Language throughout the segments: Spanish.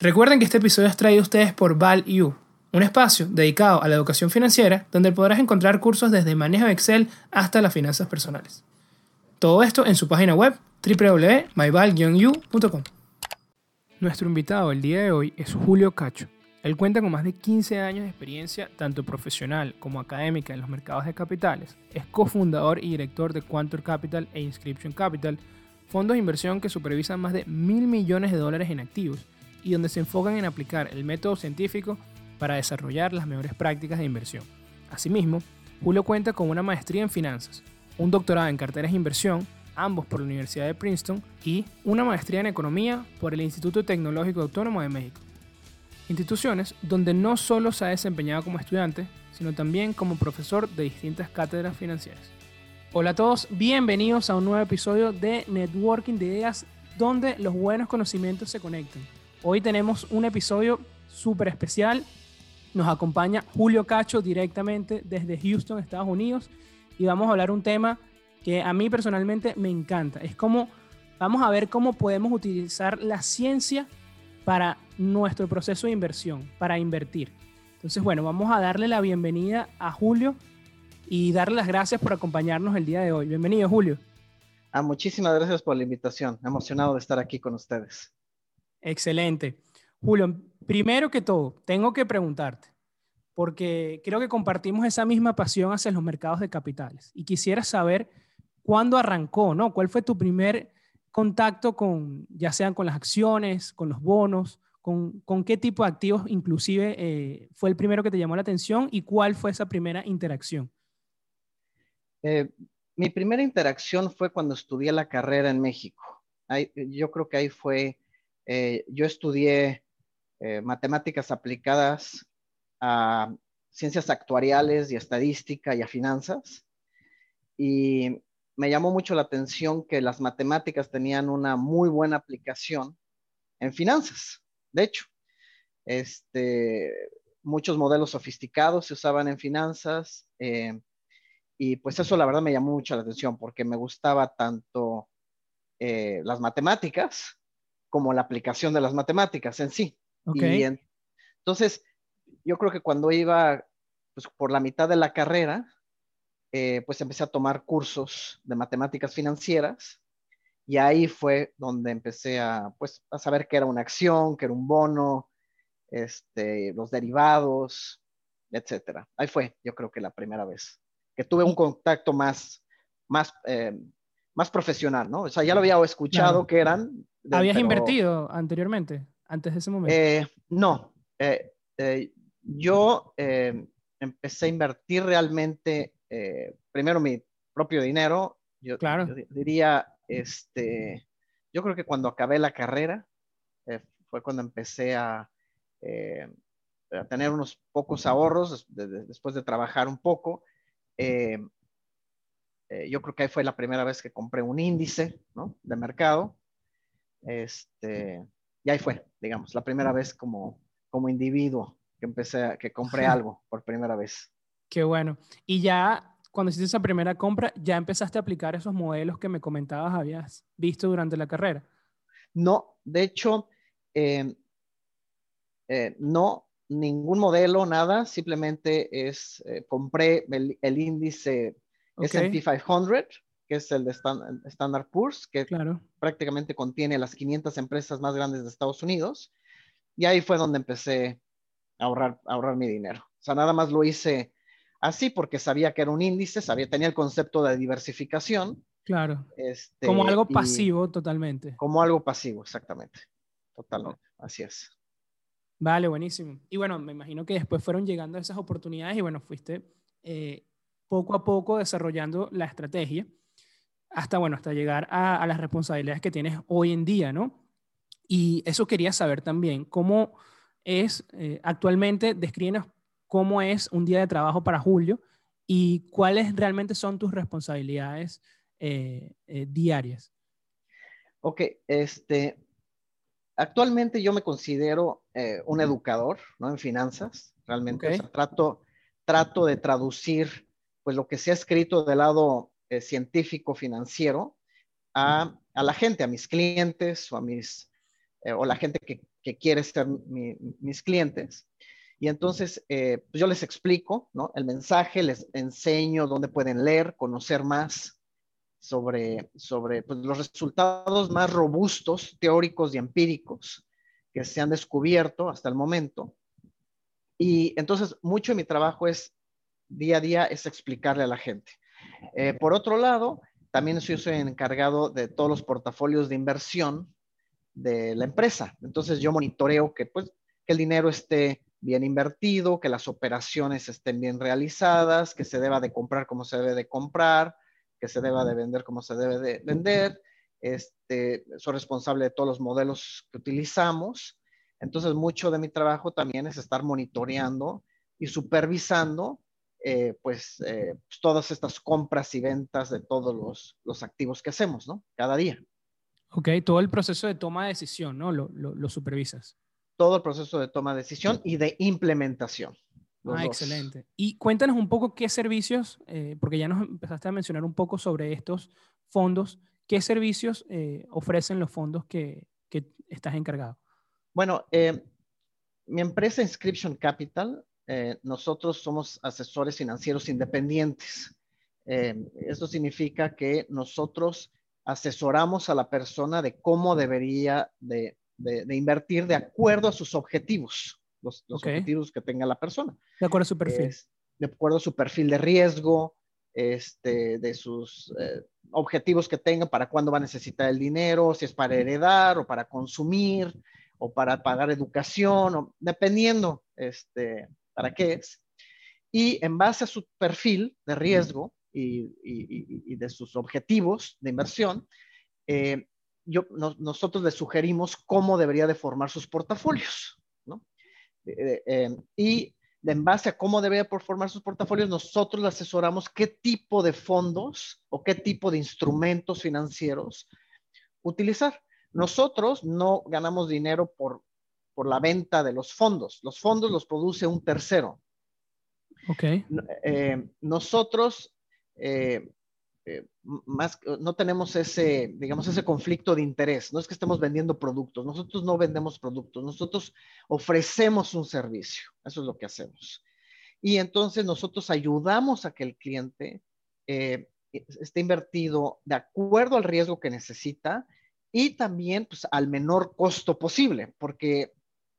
Recuerden que este episodio es traído a ustedes por ValU, un espacio dedicado a la educación financiera donde podrás encontrar cursos desde manejo de Excel hasta las finanzas personales. Todo esto en su página web www.myval-u.com. Nuestro invitado el día de hoy es Julio Cacho. Él cuenta con más de 15 años de experiencia, tanto profesional como académica en los mercados de capitales. Es cofundador y director de Quantor Capital e Inscription Capital, fondos de inversión que supervisan más de mil millones de dólares en activos y donde se enfocan en aplicar el método científico para desarrollar las mejores prácticas de inversión. Asimismo, Julio cuenta con una maestría en finanzas, un doctorado en carteras de inversión, ambos por la Universidad de Princeton, y una maestría en economía por el Instituto Tecnológico Autónomo de México. Instituciones donde no solo se ha desempeñado como estudiante, sino también como profesor de distintas cátedras financieras. Hola a todos, bienvenidos a un nuevo episodio de Networking de Ideas, donde los buenos conocimientos se conectan. Hoy tenemos un episodio súper especial. Nos acompaña Julio Cacho directamente desde Houston, Estados Unidos, y vamos a hablar un tema que a mí personalmente me encanta. Es como, vamos a ver cómo podemos utilizar la ciencia para nuestro proceso de inversión, para invertir. Entonces, bueno, vamos a darle la bienvenida a Julio y darle las gracias por acompañarnos el día de hoy. Bienvenido, Julio. Ah, muchísimas gracias por la invitación. Emocionado de estar aquí con ustedes. Excelente. Julio, primero que todo, tengo que preguntarte, porque creo que compartimos esa misma pasión hacia los mercados de capitales y quisiera saber cuándo arrancó, ¿no? ¿Cuál fue tu primer contacto con, ya sean con las acciones, con los bonos, con, qué tipo de activos inclusive eh, fue el primero que te llamó la atención y cuál fue esa primera interacción? Eh, mi primera interacción fue cuando estudié la carrera en México. yo creo que ahí fue eh, yo estudié eh, matemáticas aplicadas a ciencias actuariales y estadística y a finanzas. Y me llamó mucho la atención que las matemáticas tenían una muy buena aplicación en finanzas. De hecho, este, muchos modelos sofisticados se usaban en finanzas. Eh, y pues eso la verdad me llamó mucho la atención porque me gustaba tanto las matemáticas como la aplicación de las matemáticas en sí. entonces, yo creo que cuando iba pues, por la mitad de la carrera, eh, pues empecé a tomar cursos de matemáticas financieras y ahí fue donde empecé a, pues, a saber qué era una acción, qué era un bono, este, los derivados, etcétera. Ahí fue, yo creo que la primera vez que tuve un contacto más, más, eh, más profesional, ¿no? O sea, ya lo había escuchado que eran, ¿Habías invertido anteriormente, antes de ese momento? Eh, no. Eh, eh, yo empecé a invertir realmente, primero mi propio dinero. Yo, claro. diría, este, yo creo que cuando acabé la carrera, fue cuando empecé a, a, tener unos pocos ahorros después de trabajar un poco. Yo creo que ahí fue la primera vez que compré un índice ¿no? de mercado. Este, y ahí fue, digamos, la primera vez como, como individuo que empecé, que compré algo por primera vez. Qué bueno. Y ya cuando hiciste esa primera compra, ya empezaste a aplicar esos modelos que me comentabas, habías visto durante la carrera. No, de hecho, eh, eh, no, ningún modelo, nada, simplemente es, eh, compré el, el índice S&P 500 que es el de Standard Poor's, que prácticamente contiene las 500 empresas más grandes de Estados Unidos. Y ahí fue donde empecé a ahorrar, ahorrar mi dinero. O sea, nada más lo hice así porque sabía que era un índice, sabía, tenía el concepto de diversificación. Claro. Este, como algo pasivo totalmente. Como algo pasivo, exactamente. Totalmente. Así es. Vale, buenísimo. Y bueno, me imagino que después fueron llegando esas oportunidades y bueno, fuiste eh, poco a poco desarrollando la estrategia hasta, bueno, hasta llegar a, las responsabilidades que tienes hoy en día, ¿no? Y eso quería saber también, ¿cómo es eh, actualmente, descríbenos cómo es un día de trabajo para Julio y cuáles realmente son tus responsabilidades eh, eh, diarias? Ok, este, actualmente yo me considero un educador, ¿no? En finanzas, realmente. trato, trato de traducir, pues, lo que se ha escrito del lado eh, científico financiero a, la gente, a mis clientes o a mis, eh, o la gente que, que quiere ser mis clientes. Y entonces eh, pues yo les explico ¿no? el mensaje, les enseño dónde pueden leer, conocer más sobre, sobre pues, los resultados más robustos, teóricos y empíricos que se han descubierto hasta el momento. Y entonces mucho de mi trabajo es día a día es explicarle a la gente. Eh, por otro lado, también yo soy encargado de todos los portafolios de inversión de la empresa. Entonces yo monitoreo que, pues, que el dinero esté bien invertido, que las operaciones estén bien realizadas, que se deba de comprar como se debe de comprar, que se deba de vender como se debe de vender. Este, soy responsable de todos los modelos que utilizamos. Entonces, mucho de mi trabajo también es estar monitoreando y supervisando eh, pues, eh, pues, todas estas compras y ventas de todos los, los, activos que hacemos, ¿no? Cada día. Ok, todo el proceso de toma de decisión, ¿no? Lo, lo, supervisas. Todo el proceso de toma de decisión y de implementación. Ah, excelente. Y cuéntanos un poco qué servicios, eh, porque ya nos empezaste a mencionar un poco sobre estos fondos, qué servicios ofrecen los fondos que, que estás encargado. Bueno, mi empresa Inscription Capital eh, nosotros somos asesores financieros independientes. Eh, esto significa que nosotros asesoramos a la persona de cómo debería de, invertir de acuerdo a sus objetivos, los, objetivos que tenga la persona. De acuerdo a su perfil. de acuerdo a su perfil de riesgo, este, de sus eh, objetivos que tenga, para cuándo va a necesitar el dinero, si es para heredar o para consumir o para pagar educación, o, dependiendo este, para qué es. Y en base a su perfil de riesgo y, de sus objetivos de inversión, eh, yo, nosotros le sugerimos cómo debería de formar sus portafolios. ¿no? Eh, eh, y en base a cómo debería formar sus portafolios, nosotros le asesoramos qué tipo de fondos o qué tipo de instrumentos financieros utilizar. Nosotros no ganamos dinero por por la venta de los fondos. Los fondos los produce un tercero. Ok. Eh, nosotros eh, eh, más, no tenemos ese, digamos, ese conflicto de interés. No es que estemos vendiendo productos. Nosotros no vendemos productos. Nosotros ofrecemos un servicio. Eso es lo que hacemos. Y entonces nosotros ayudamos a que el cliente esté invertido de acuerdo al riesgo que necesita y también pues, al menor costo posible, porque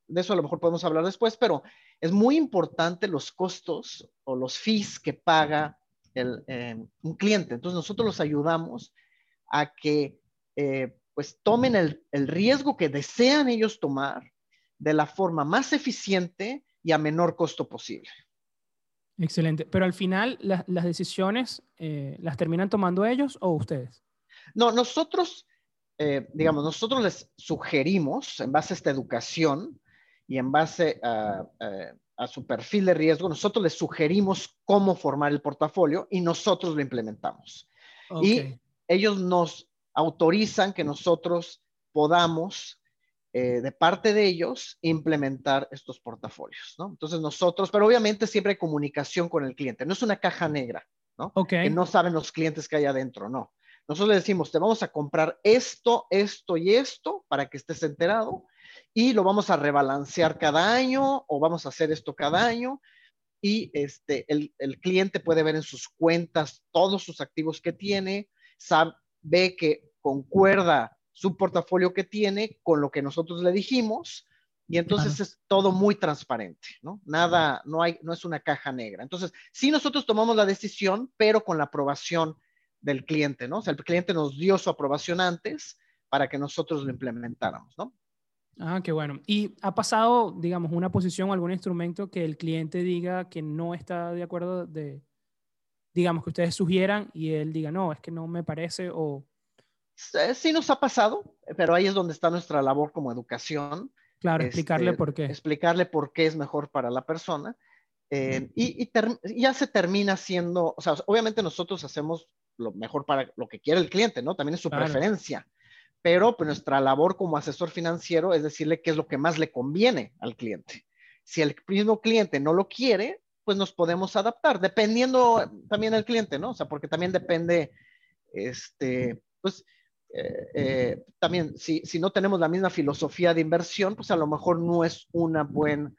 de eso a lo mejor podemos hablar después, pero es muy importante los costos o los fees que paga el, eh, un cliente. Entonces nosotros los ayudamos a que eh, pues tomen el, riesgo que desean ellos tomar de la forma más eficiente y a menor costo posible. Excelente. Pero al final las decisiones eh, las terminan tomando ellos o ustedes. No, nosotros, digamos, nosotros les sugerimos en base a esta educación y en base a, su perfil de riesgo, nosotros les sugerimos cómo formar el portafolio y nosotros lo implementamos. Y ellos nos autorizan que nosotros podamos, eh, de parte de ellos, implementar estos portafolios, ¿no? Entonces nosotros, pero obviamente siempre hay comunicación con el cliente, no es una caja negra, ¿no? Que no saben los clientes que hay adentro, no. Nosotros le decimos, te vamos a comprar esto, esto y esto para que estés enterado y lo vamos a rebalancear cada año o vamos a hacer esto cada año y este, el, cliente puede ver en sus cuentas todos sus activos que tiene, sabe, ve que concuerda su portafolio que tiene con lo que nosotros le dijimos y entonces es todo muy transparente, ¿no? Nada, no hay, no es una caja negra. Entonces, sí nosotros tomamos la decisión, pero con la aprobación del cliente, ¿no? O sea, el cliente nos dio su aprobación antes para que nosotros lo implementáramos, ¿no? Ah, qué bueno. ¿Y ha pasado, digamos, una posición o algún instrumento que el cliente diga que no está de acuerdo de, digamos, que ustedes sugieran y él diga, no, es que no me parece o... Sí nos ha pasado, pero ahí es donde está nuestra labor como educación. Claro, explicarle este, por qué. Explicarle por qué es mejor para la persona. Eh, y, ya se termina siendo, o sea, obviamente nosotros hacemos lo mejor para lo que quiere el cliente, ¿no? También es su preferencia pero pues, nuestra labor como asesor financiero es decirle qué es lo que más le conviene al cliente. Si el mismo cliente no lo quiere, pues nos podemos adaptar, dependiendo también del cliente, ¿no? O sea, porque también depende, este, pues, eh, también, si, si, no tenemos la misma filosofía de inversión, pues a lo mejor no es una buen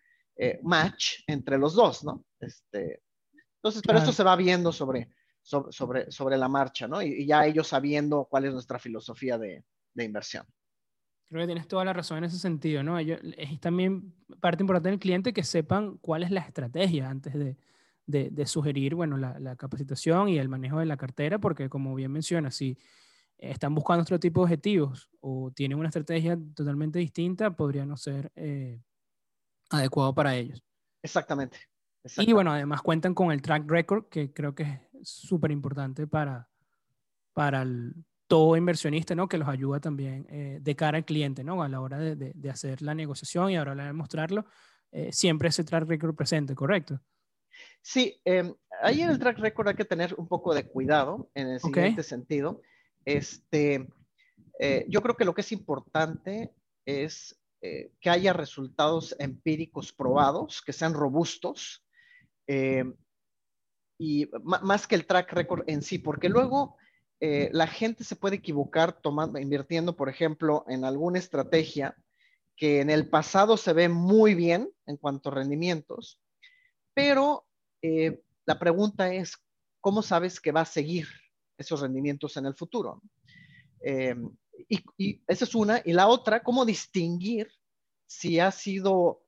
match entre los dos, ¿no? Este, entonces, pero esto se va viendo sobre, sobre, sobre, la marcha, ¿no? Y, ya ellos sabiendo cuál es nuestra filosofía de, de, inversión. Creo que tienes toda la razón en ese sentido, ¿no? Ellos, es también parte importante del cliente que sepan cuál es la estrategia antes de, de, sugerir, bueno, la, la, capacitación y el manejo de la cartera, porque como bien mencionas, si están buscando otro tipo de objetivos o tienen una estrategia totalmente distinta, podría no ser eh, adecuado para ellos. Exactamente. Y bueno, además cuentan con el track record, que creo que es súper importante para, para todo inversionista, ¿no? Que los ayuda también eh, de cara al cliente, ¿no? A la hora de, de, hacer la negociación y ahora de mostrarlo, eh, siempre ese track record presente, ¿correcto? Sí, em, ahí en el track record hay que tener un poco de cuidado en el siguiente sentido. Este, eh, yo creo que lo que es importante es que haya resultados empíricos probados, que sean robustos, eh, y más que el track record en sí, porque luego eh, la gente se puede equivocar tomando, invirtiendo, por ejemplo, en alguna estrategia que en el pasado se ve muy bien en cuanto a rendimientos, pero eh, la pregunta es, ¿cómo sabes que va a seguir esos rendimientos en el futuro? y, y, esa es una. Y la otra, ¿cómo distinguir si ha sido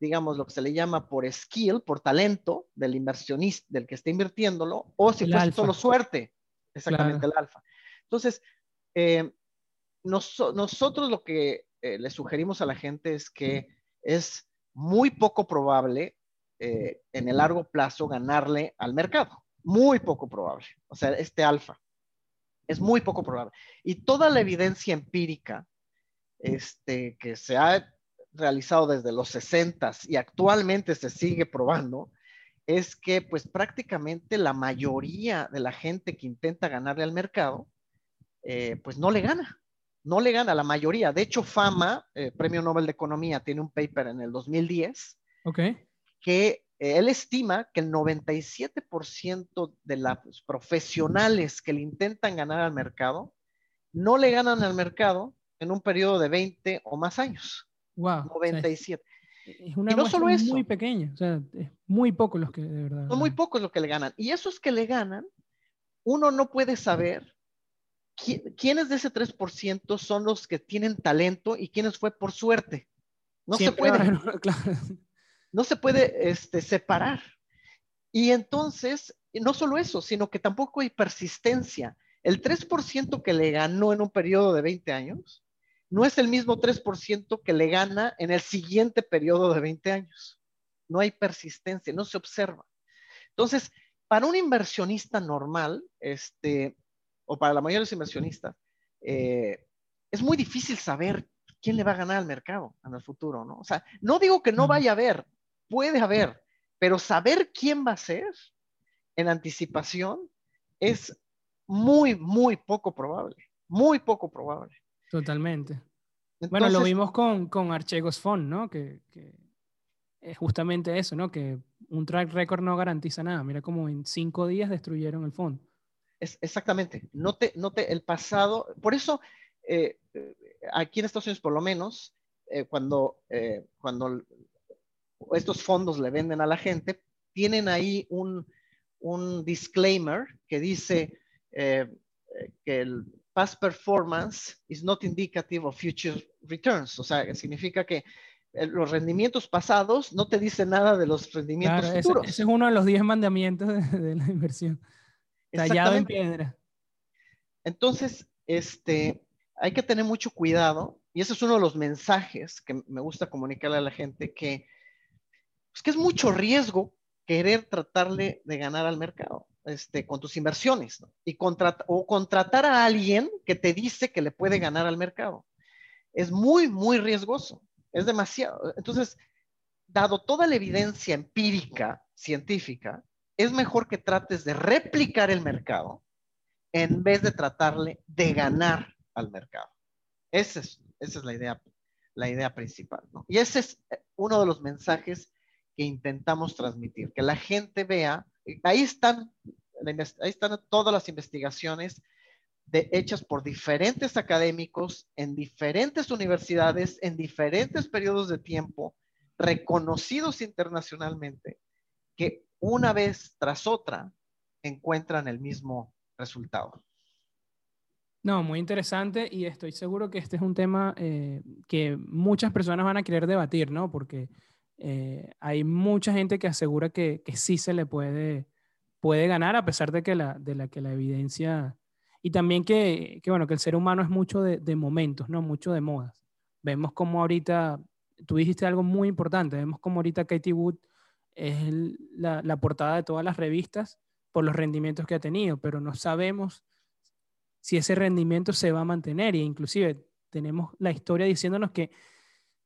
digamos, lo que se le llama por skill, por talento del inversionista, del que está invirtiéndolo, o si fue solo suerte, exactamente el alfa. Entonces, eh, nosotros lo que eh, le sugerimos a la gente es que es muy poco probable eh, en el largo plazo ganarle al mercado. Muy poco probable. O sea, este alfa. Es muy poco probable. Y toda la evidencia empírica este, que se ha realizado desde los 60 y actualmente se sigue probando, es que pues prácticamente la mayoría de la gente que intenta ganarle al mercado, eh, pues no le gana, no le gana la mayoría. De hecho, Fama, eh, Premio Nobel de Economía, tiene un paper en el 2010 okay. que eh, él estima que el 97% de los profesionales que le intentan ganar al mercado no le ganan al mercado en un periodo de 20 o más años. Wow. 97. es una y no solo eso. muy pequeña, o sea, es muy pocos los que de verdad. Son muy pocos los que le ganan. Y esos que le ganan, uno no puede saber quiénes de ese 3% son los que tienen talento y quiénes fue por suerte. No se puede. Claro. No se puede este, separar. Y entonces, no solo eso, sino que tampoco hay persistencia. El 3% que le ganó en un periodo de 20 años, no es el mismo 3% que le gana en el siguiente periodo de 20 años. No hay persistencia, no se observa. Entonces, para un inversionista normal, este, o para la mayoría de los inversionistas, eh, es muy difícil saber quién le va a ganar al mercado en el futuro, ¿no? O sea, no digo que no vaya a haber, puede haber, pero saber quién va a ser en anticipación es muy, muy poco probable, muy poco probable. Totalmente. bueno, lo vimos con, con Archegos Fund, ¿no? Que, es justamente eso, ¿no? Que un track record no garantiza nada. Mira cómo en cinco días destruyeron el fondo. Es, exactamente. Note, note el pasado. Por eso, eh, aquí en Estados Unidos, por lo menos, eh, cuando, eh, cuando estos fondos le venden a la gente, tienen ahí un, un disclaimer que dice que el past performance is not indicative of future returns. O sea, significa que eh, los rendimientos pasados no te dicen nada de los rendimientos futuros. Ese, es uno de los 10 mandamientos de, la inversión. Tallado en piedra. Entonces, este, hay que tener mucho cuidado, y ese es uno de los mensajes que me gusta comunicarle a la gente, que, pues, que es mucho riesgo querer tratarle de ganar al mercado. Este, con tus inversiones y o contratar a alguien que te dice que le puede ganar al mercado. Es muy, muy riesgoso. Es demasiado. Entonces, dado toda la evidencia empírica, científica, es mejor que trates de replicar el mercado en vez de tratarle de ganar al mercado. Esa es, esa es la, idea, la idea principal. Y ese es eh, uno de los mensajes que intentamos transmitir, que la gente vea ahí están, todas las investigaciones de, hechas por diferentes académicos en diferentes universidades, en diferentes periodos de tiempo, reconocidos internacionalmente, que una vez tras otra encuentran el mismo resultado. No, muy interesante y estoy seguro que este es un tema eh, que muchas personas van a querer debatir, ¿no? Porque eh, hay mucha gente que asegura que, que, sí se le puede, puede ganar a pesar de que la, de la, que la evidencia... Y también que, que, bueno, que el ser humano es mucho de, de momentos, ¿no? Mucho de modas. Vemos como ahorita, tú dijiste algo muy importante, vemos como ahorita Katie Wood es la, la portada de todas las revistas por los rendimientos que ha tenido, pero no sabemos si ese rendimiento se va a mantener. E inclusive tenemos la historia diciéndonos que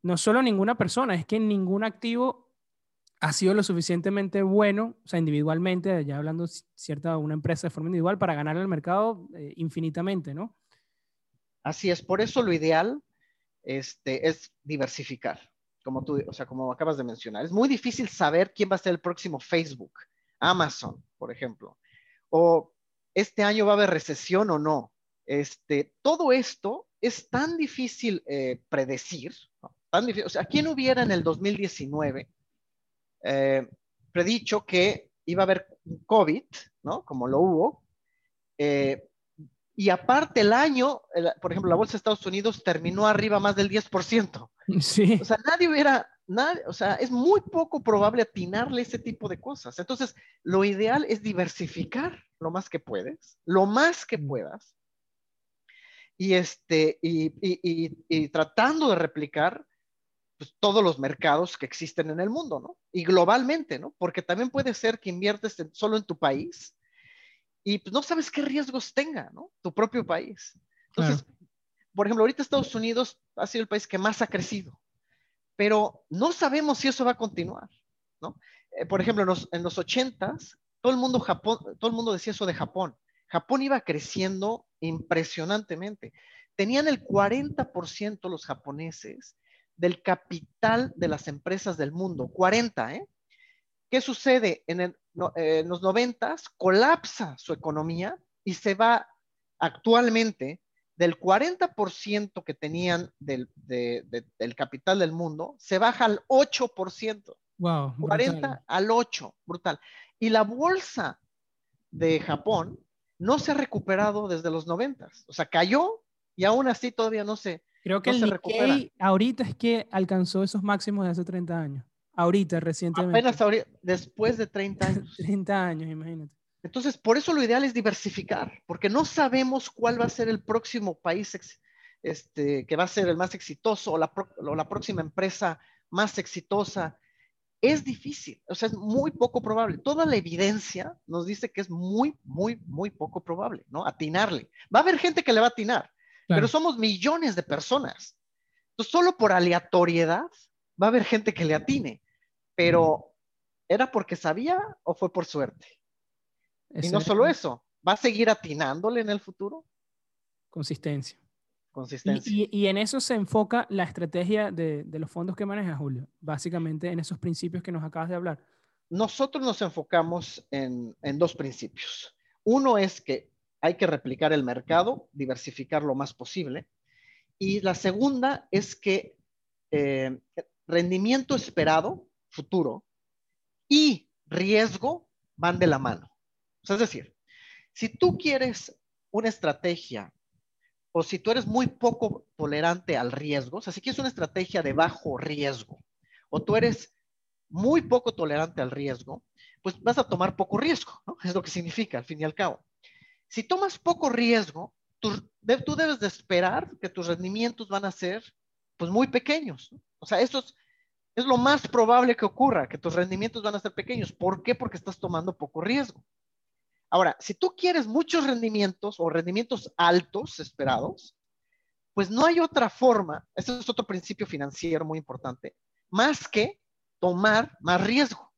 no solo ninguna persona, es que ningún activo ha sido lo suficientemente bueno, o sea, individualmente, ya hablando cierta una empresa de forma individual, para ganar el mercado eh, infinitamente, ¿no? Así es, por eso lo ideal este, es diversificar, como tú, o sea, como acabas de mencionar. Es muy difícil saber quién va a ser el próximo Facebook, Amazon, por ejemplo, o este año va a haber recesión o no. Este, todo esto es tan difícil eh, predecir, difícil, o sea, ¿quién hubiera en el 2019 eh, predicho que iba a haber COVID, ¿no? Como lo hubo. Eh, y aparte el año, por ejemplo, la bolsa de Estados Unidos terminó arriba más del 10%. Sí. O sea, nadie hubiera, nadie, o sea, es muy poco probable atinarle ese tipo de cosas. Entonces, lo ideal es diversificar lo más que puedes, lo más que puedas, y, este, y, y, y tratando de replicar pues, todos los mercados que existen en el mundo, ¿no? Y globalmente, ¿no? Porque también puede ser que inviertes solo en tu país y pues, no sabes qué riesgos tenga, ¿no? Tu propio país. Entonces, por ejemplo, ahorita Estados Unidos ha sido el país que más ha crecido, pero no sabemos si eso va a continuar, ¿no? Eh, por ejemplo, en los, en los 80s, todo el mundo Japón, todo el mundo decía eso de Japón. Japón iba creciendo impresionantemente. Tenían el 40% los japoneses del capital de las empresas del mundo. 40, ¿eh? ¿Qué sucede? En, eh, los 90 colapsa su economía y se va actualmente del 40% que tenían del, del, capital del mundo, se baja al 8%. Wow. 40 al 8, brutal. Y la bolsa de Japón no se ha recuperado desde los 90. O sea, cayó y aún así todavía no se Creo que el Nikkei ahorita es que alcanzó esos máximos de hace 30 años. Ahorita, recientemente. Apenas ahorita, después de 30 años. 30 años, imagínate. Entonces, por eso lo ideal es diversificar, porque no sabemos cuál va a ser el próximo país este, que va a ser el más exitoso o la, o la próxima empresa más exitosa es difícil, o sea, es muy poco probable. Toda la evidencia nos dice que es muy, muy, muy poco probable, ¿no? Atinarle. Va a haber gente que le va a atinar, pero somos millones de personas. Entonces, solo por aleatoriedad va a haber gente que le atine, pero ¿era porque sabía o fue por suerte? y no solo eso, ¿va a seguir atinándole en el futuro? Consistencia. Consistencia. Y, en eso se enfoca la estrategia de, los fondos que maneja Julio, básicamente en esos principios que nos acabas de hablar. Nosotros nos enfocamos en, dos principios. Uno es que hay que replicar el mercado, diversificar lo más posible. Y la segunda es que eh, rendimiento esperado, futuro, y riesgo van de la mano. es decir, si tú quieres una estrategia o si tú eres muy poco tolerante al riesgo, o sea, si quieres una estrategia de bajo riesgo, o tú eres muy poco tolerante al riesgo, pues vas a tomar poco riesgo, ¿no? Es lo que significa al fin y al cabo. Si tomas poco riesgo, tú, debes de esperar que tus rendimientos van a ser pues muy pequeños. O sea, esto es, es lo más probable que ocurra, que tus rendimientos van a ser pequeños. ¿Por qué? Porque estás tomando poco riesgo. Ahora, si tú quieres muchos rendimientos o rendimientos altos esperados, pues no hay otra forma, este es otro principio financiero muy importante, más que tomar más riesgo.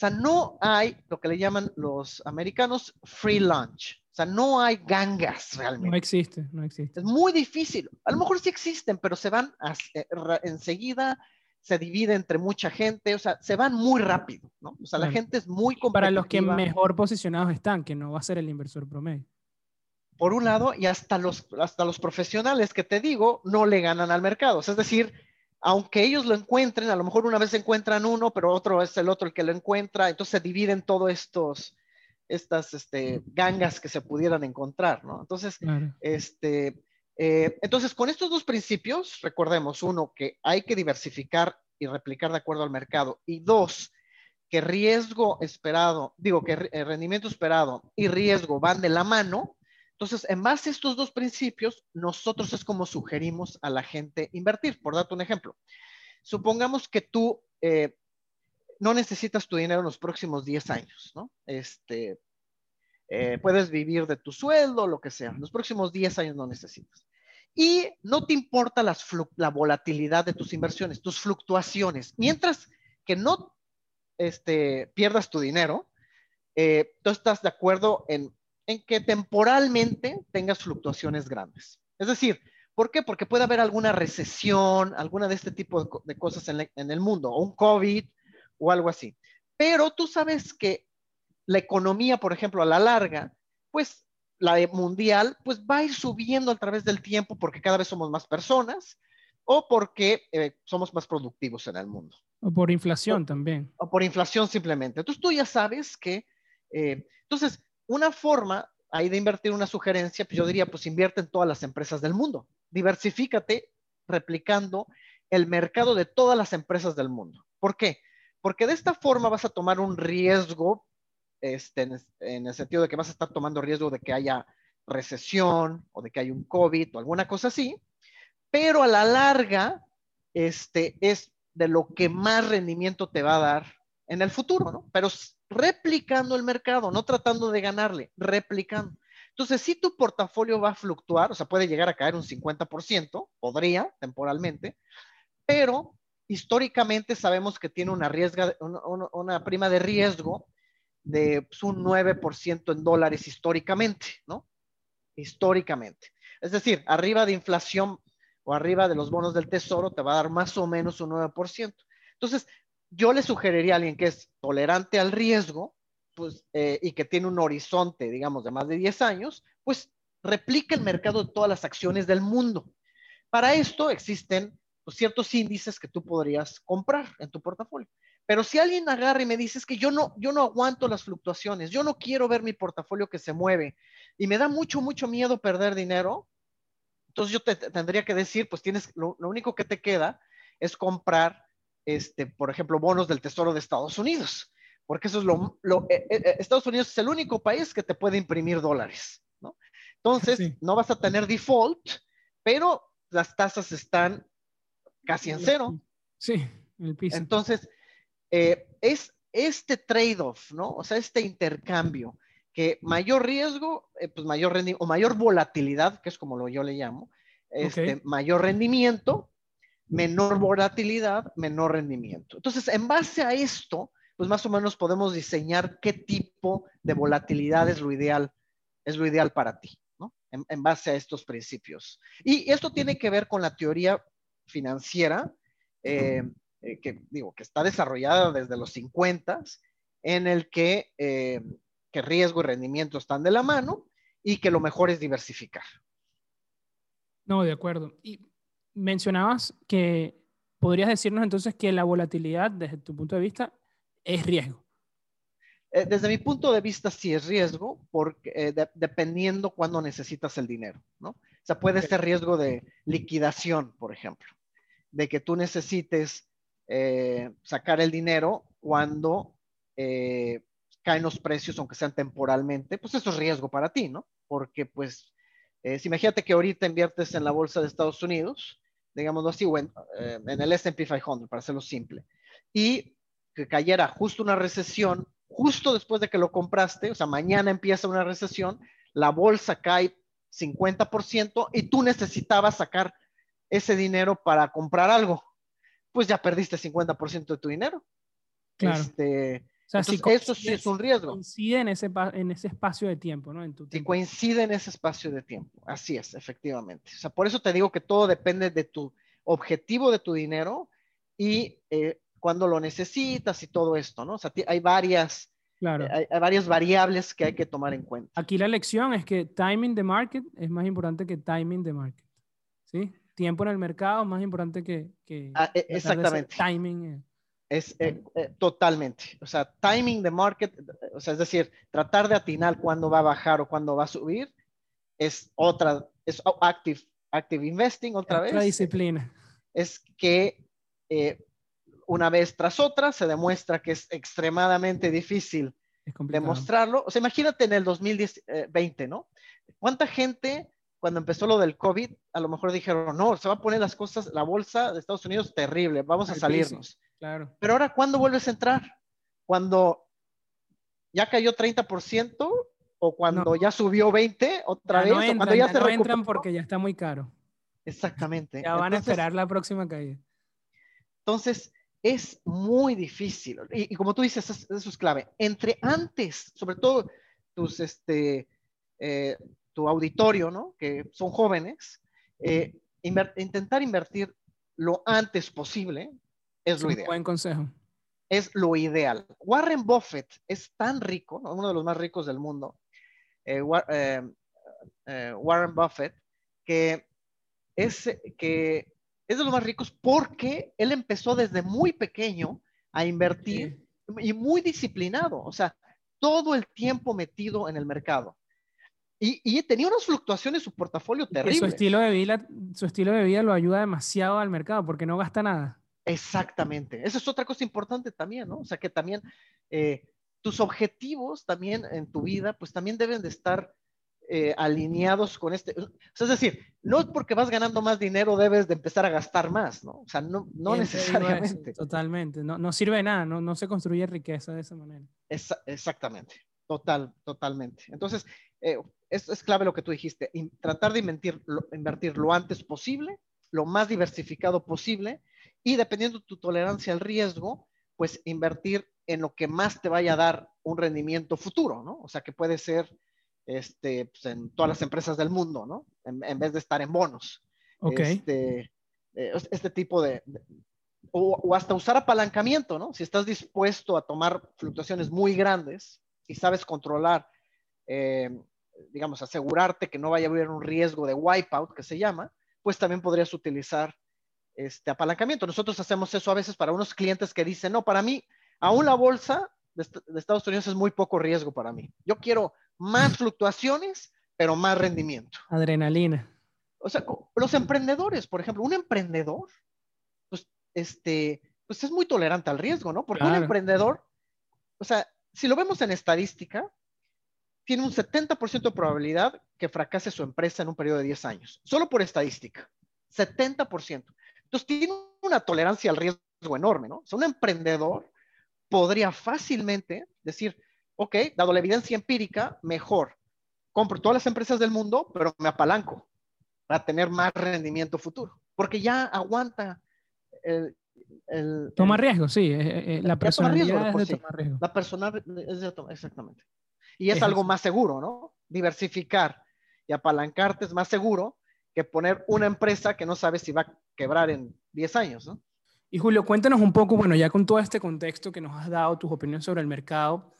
O sea, no hay lo que le llaman los americanos free lunch. O sea, no hay gangas realmente. No existe, no existe. Es muy difícil. A lo mejor sí existen, pero se van eh, enseguida se divide entre mucha gente, o sea, se van muy rápido, ¿no? O sea, la gente es muy competitiva. Para los que mejor posicionados están, que no va a ser el inversor promedio. por un lado, y hasta los, hasta los profesionales que te digo no le ganan al mercado. Es decir, aunque ellos lo encuentren, a lo mejor una vez encuentran uno, pero otro es el otro el que lo encuentra, entonces se dividen todos estos, estas este, gangas que se pudieran encontrar, ¿no? Entonces, este, eh, entonces, con estos dos principios, recordemos, uno, que hay que diversificar y replicar de acuerdo al mercado, y dos, que riesgo esperado, digo que eh, rendimiento esperado y riesgo van de la mano, entonces, en base a estos dos principios, nosotros es como sugerimos a la gente invertir. Por darte un ejemplo, supongamos que tú eh, no necesitas tu dinero en los próximos 10 años, ¿no? Este, eh, puedes vivir de tu sueldo, lo que sea. En los próximos 10 años no necesitas. Y no te importa la volatilidad de tus inversiones, tus fluctuaciones. Mientras que no este, pierdas tu dinero, eh, tú estás de acuerdo en en que temporalmente tengas fluctuaciones grandes. Es decir, ¿por qué? Porque puede haber alguna recesión, alguna de este tipo de, cosas en, el mundo, o un COVID o algo así. Pero tú sabes que la economía, por ejemplo, a la larga, pues la mundial, pues va a ir subiendo a través del tiempo porque cada vez somos más personas o porque eh, somos más productivos en el mundo. O por inflación también. O por inflación simplemente. Entonces tú ya sabes que, eh, entonces, una forma ahí de invertir una sugerencia, pues yo diría, pues invierte en todas las empresas del mundo. Diversifícate replicando el mercado de todas las empresas del mundo. ¿Por qué? Porque de esta forma vas a tomar un riesgo, este, en, el sentido de que vas a estar tomando riesgo de que haya recesión o de que haya un COVID o alguna cosa así, pero a la larga, este, es de lo que más rendimiento te va a dar en el futuro, ¿no? Pero replicando el mercado, no tratando de ganarle, replicando. Entonces, si tu portafolio va a fluctuar, o sea, puede llegar a caer un 50%, podría temporalmente, pero históricamente sabemos que tiene una, riesga, una, prima de riesgo de pues, un 9% en dólares históricamente, ¿no? Históricamente. Es decir, arriba de inflación o arriba de los bonos del tesoro te va a dar más o menos un 9%. Entonces, yo le sugeriría a alguien que es tolerante al riesgo pues, eh, y que tiene un horizonte, digamos, de más de 10 años, pues replique el mercado de todas las acciones del mundo. Para esto existen pues, ciertos índices que tú podrías comprar en tu portafolio. Pero si alguien agarra y me dice que yo no, yo no aguanto las fluctuaciones, yo no quiero ver mi portafolio que se mueve y me da mucho, mucho miedo perder dinero, entonces yo te, tendría que decir, pues tienes, lo único que te queda es comprar este, por ejemplo, bonos del Tesoro de Estados Unidos, porque eso es lo, eh, eh, eh, Estados Unidos es el único país que te puede imprimir dólares, ¿no? Entonces, no vas a tener default, pero las tasas están casi en cero. Sí, el piso. Entonces, es este trade-off, ¿no? O sea, este intercambio, que mayor riesgo, pues mayor rendimiento, o mayor volatilidad, que es como lo yo le llamo, este, mayor rendimiento, menor volatilidad, menor rendimiento. Entonces, en base a esto, pues más o menos podemos diseñar qué tipo de volatilidad es lo ideal, es lo ideal para ti, ¿no? En, base a estos principios. Y esto tiene que ver con la teoría financiera, eh, eh, que digo, que está desarrollada desde los 50, en el que, eh, que riesgo y rendimiento están de la mano y que lo mejor es diversificar. No, de acuerdo. Y mencionabas que podrías decirnos entonces que la volatilidad, desde tu punto de vista, es riesgo. Eh, desde mi punto de vista, sí es riesgo, porque eh, dependiendo cuándo necesitas el dinero, ¿no? O sea, puede ser riesgo de liquidación, por ejemplo, de que tú necesites eh, sacar el dinero cuando caen los precios, aunque sean temporalmente, pues eso es riesgo para ti, ¿no? Porque pues, si imagínate que ahorita inviertes en la bolsa de Estados Unidos digámoslo así, eh, en, el SP 500, para hacerlo simple, y que cayera justo una recesión, justo después de que lo compraste, o sea, mañana empieza una recesión, la bolsa cae 50% y tú necesitabas sacar ese dinero para comprar algo, pues ya perdiste 50% de tu dinero. Claro. Este, eso sí es un riesgo. Coincide en ese, en ese espacio de tiempo, ¿no? En tu coincide en ese espacio de tiempo. Así es, efectivamente. O sea, por eso te digo que todo depende de tu objetivo de tu dinero y eh, cuando lo necesitas y todo esto, ¿no? O sea, hay varias, Claro. Hay, hay varias variables que hay que tomar en cuenta. Aquí la lección es que timing the market es más importante que timing the market. ¿Sí? Tiempo en el mercado es más importante que... que Ah, e- de exactamente. Timing. Eh. Es eh, eh, totalmente. O sea, timing the market, o sea, es decir, tratar de atinar cuándo va a bajar o cuándo va a subir, es otra, es active, active investing otra Otra vez. disciplina. Es que eh, una vez tras otra se demuestra que es extremadamente difícil Es demostrarlo. O sea, imagínate en el 2020, ¿no? ¿Cuánta gente cuando empezó lo del COVID, a lo mejor dijeron, no, se va a poner las cosas, la bolsa de Estados Unidos terrible, vamos a salirnos. Claro. Pero ahora, ¿cuándo vuelves a entrar? Cuando ya cayó 30% o cuando No. ya subió 20 otra Ya vez no o entran, cuando ya, ya se no entran porque ya está muy caro. Exactamente. Ya van a esperar la próxima caída. Entonces, es muy difícil. Y, y como tú dices, es- eso es clave. Entre antes, sobre todo tus, este, eh, tu auditorio, ¿no? Que son jóvenes, eh, inver- intentar invertir lo antes posible es lo ideal. buen consejo. es lo ideal. Warren Buffett es tan rico, ¿no? uno de los más ricos del mundo, eh, eh, eh, Warren Buffett, que es, que es de los más ricos porque él empezó desde muy pequeño a invertir y muy disciplinado, o sea, todo el tiempo metido en el mercado. Y, y tenía unas fluctuaciones en su portafolio Que su estilo, de vida, su estilo de vida lo ayuda demasiado al mercado porque no gasta nada. Exactamente. Esa es otra cosa importante también, ¿no? O sea, que también eh, tus objetivos también en tu vida, pues también deben de estar eh, alineados con este. O sea, es decir, no es porque vas ganando más dinero debes de empezar a gastar más, ¿no? O sea, no, no eso, necesariamente. Totalmente. No, no sirve de nada, no, no se construye riqueza de esa manera. Esa- exactamente. Total, totalmente. Entonces, eh, es, es clave lo que tú dijiste. in- tratar de invertir lo, invertir lo antes posible, lo más diversificado posible y dependiendo tu tolerancia al riesgo, pues invertir en lo que más te vaya a dar un rendimiento futuro, ¿no? O sea, que puede ser este, pues, en todas las empresas del mundo, ¿no? En, en vez de estar en bonos. Ok. Este, eh, este tipo de, de- o, o hasta usar apalancamiento, ¿no? Si estás dispuesto a tomar fluctuaciones muy grandes y sabes controlar, eh, digamos, asegurarte que no vaya a haber un riesgo de wipeout, que se llama, pues también podrías utilizar este apalancamiento. Nosotros hacemos eso a veces para unos clientes que dicen, no, para mí, aún la bolsa de, de Estados Unidos es muy poco riesgo para mí. Yo quiero más fluctuaciones, pero más rendimiento. Adrenalina. O sea, los emprendedores, por ejemplo, un emprendedor, pues, este, pues es muy tolerante al riesgo, ¿no? Porque un Claro. emprendedor, o sea, si lo vemos en estadística, tiene un 70% de probabilidad que fracase su empresa en un periodo de 10 años, solo por estadística. 70%. Entonces, tiene una tolerancia al riesgo enorme, ¿no? O sea, un emprendedor podría fácilmente decir, ok, dado la evidencia empírica, mejor, compro todas las empresas del mundo, pero me apalanco para tener más rendimiento futuro, porque ya aguanta el, el- Toma riesgo, sí. eh, eh, la riesgo de personalidad es de tomar riesgo. la persona es de to- exactamente. Y es, Es algo más seguro, ¿no? Diversificar y apalancarte es más seguro que poner una empresa que no sabes si va a quebrar en 10 años, ¿no? Y Julio, cuéntanos un poco, bueno, ya con todo este contexto que nos has dado, tus opiniones sobre el mercado,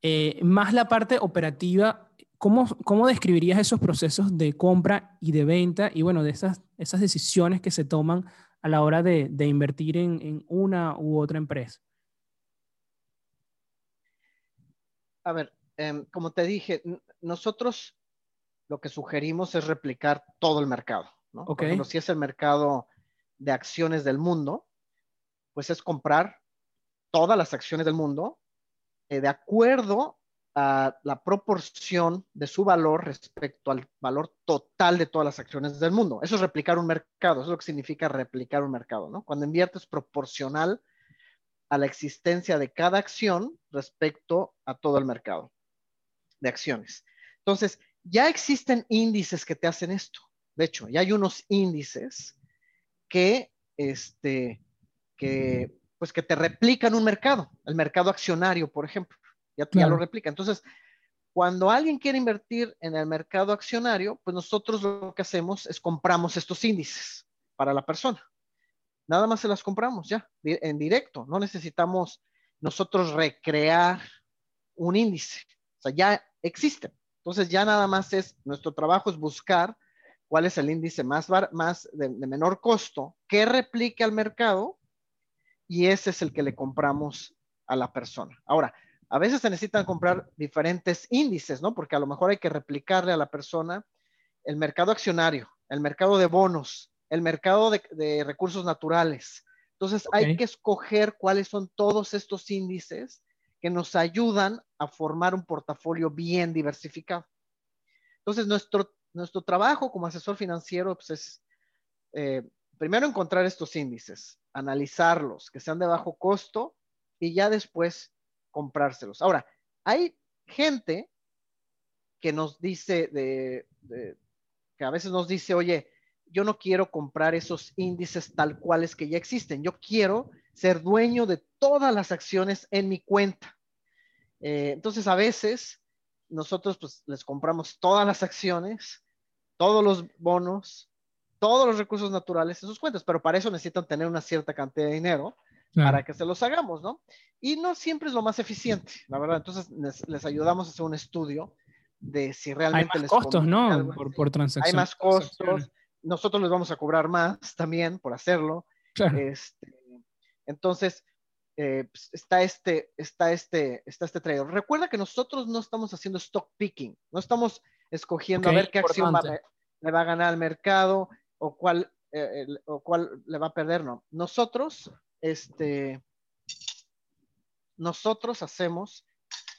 eh, más la parte operativa, ¿cómo, ¿cómo describirías esos procesos de compra y de venta y bueno, de esas, esas decisiones que se toman a la hora de, de invertir en, en una u otra empresa? A ver, em, como te dije, nosotros lo que sugerimos es replicar todo el mercado, ¿no? Ok. Por ejemplo, si es el mercado de acciones del mundo, pues es comprar todas las acciones del mundo eh, de acuerdo a la proporción de su valor respecto al valor total de todas las acciones del mundo. Eso es replicar un mercado, eso es lo que significa replicar un mercado, ¿no? Cuando inviertes proporcional a la existencia de cada acción respecto a todo el mercado de acciones. Entonces, ya existen índices que te hacen esto. De hecho, ya hay unos índices que, este, que, pues que te replican un mercado, el mercado accionario, por ejemplo, ya, ya lo replica. Entonces, cuando alguien quiere invertir en el mercado accionario, pues nosotros lo que hacemos es compramos estos índices para la persona. Nada más se las compramos ya, en directo. No necesitamos nosotros recrear un índice. O sea, ya existen. Entonces ya nada más es, nuestro trabajo es buscar cuál es el índice más, más de, menor costo que replique al mercado y ese es el que le compramos a la persona. Ahora, a veces se necesitan comprar diferentes índices, ¿no? Porque a lo mejor hay que replicarle a la persona el mercado accionario, el mercado de bonos, el mercado de, recursos naturales. Entonces hay que escoger cuáles son todos estos índices que nos ayudan a formar un portafolio bien diversificado. Entonces, nuestro, nuestro trabajo como asesor financiero pues, es eh, primero encontrar estos índices, analizarlos, que sean de bajo costo y ya después comprárselos. Ahora, hay gente que nos dice, de, que a veces nos dice, oye, yo no quiero comprar esos índices tal cuales que ya existen, yo quiero ser dueño de todas las acciones en mi cuenta. Eh, entonces, a veces nosotros pues, les compramos todas las acciones, todos los bonos, todos los recursos naturales en sus cuentas, pero para eso necesitan tener una cierta cantidad de dinero para que se los hagamos, ¿no? Y no siempre es lo más eficiente, la verdad. Entonces, les, ayudamos a hacer un estudio de si realmente hay más costos, ¿no? Por, por transacción. Hay más costos. Nosotros les vamos a cobrar más también por hacerlo. Este, entonces, eh, pues, está este, está este, está este trader. Recuerda que nosotros no estamos haciendo stock picking, no estamos escogiendo a ver qué acción le va a ganar al mercado o cuál, eh, o cuál le va a perder, no. Nosotros, este, nosotros hacemos,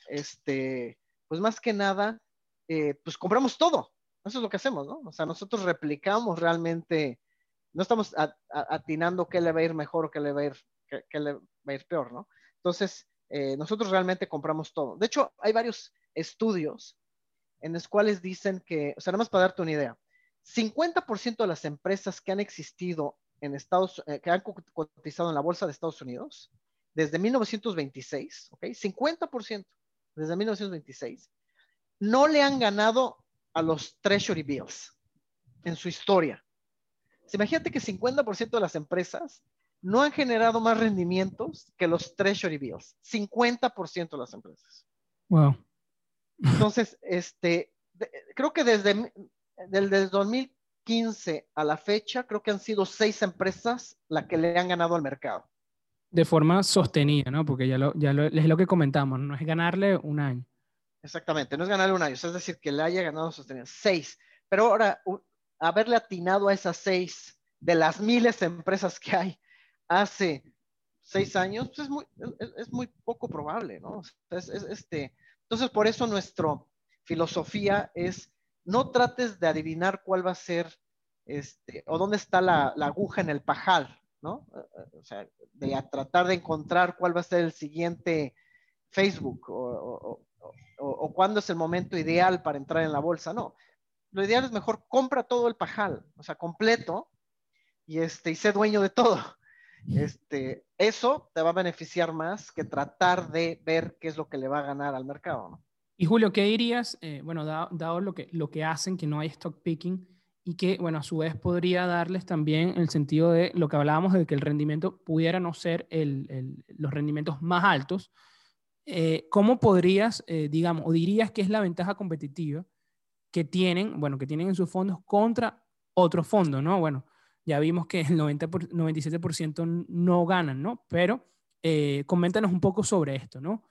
este, pues más que nada, eh, pues compramos todo. Eso es lo que hacemos, ¿no? O sea, nosotros replicamos realmente, no estamos atinando qué le va a ir mejor o qué le va a ir que, le va a ir peor, ¿no? Entonces, eh, nosotros realmente compramos todo. De hecho, hay varios estudios en los cuales dicen que, o sea, nada más para darte una idea, 50% de las empresas que han existido en Estados eh, que han cotizado en la bolsa de Estados Unidos desde 1926, ¿ok? 50% desde 1926 no le han ganado a los Treasury Bills en su historia. imagínate que 50% de las empresas no han generado más rendimientos que los Treasury Bills. 50% de las empresas. Wow. Entonces, este, creo que desde, desde 2015 a la fecha, creo que han sido seis empresas las que le han ganado al mercado. De forma sostenida, ¿no? Porque ya, lo, ya es lo que comentamos, no es ganarle un año. Exactamente, no es ganarle un año, es decir, que le haya ganado sostenido. Seis. Pero ahora, haberle atinado a esas seis de las miles de empresas que hay, hace seis años, pues es muy, es, muy poco probable, ¿no? este, entonces, por eso nuestra filosofía es no trates de adivinar cuál va a ser, este, o dónde está la, aguja en el pajal, ¿no? O sea, de tratar de encontrar cuál va a ser el siguiente Facebook o, o, cuándo es el momento ideal para entrar en la bolsa, no. Lo ideal es mejor compra todo el pajal, o sea, completo, y, este, y sé dueño de todo este, eso te va a beneficiar más que tratar de ver qué es lo que le va a ganar al mercado. ¿no? Y Julio, ¿qué dirías, eh, bueno, dado, lo, que, lo que hacen, que no hay stock picking, y que, bueno, a su vez podría darles también el sentido de lo que hablábamos de que el rendimiento pudiera no ser el, los rendimientos más altos, eh, ¿cómo podrías, eh, digamos, o dirías que es la ventaja competitiva que tienen, bueno, que tienen en sus fondos contra otros fondos, ¿no? Bueno, ya vimos que el 90 97% no ganan, ¿no? Pero eh, coméntanos un poco sobre esto, ¿no?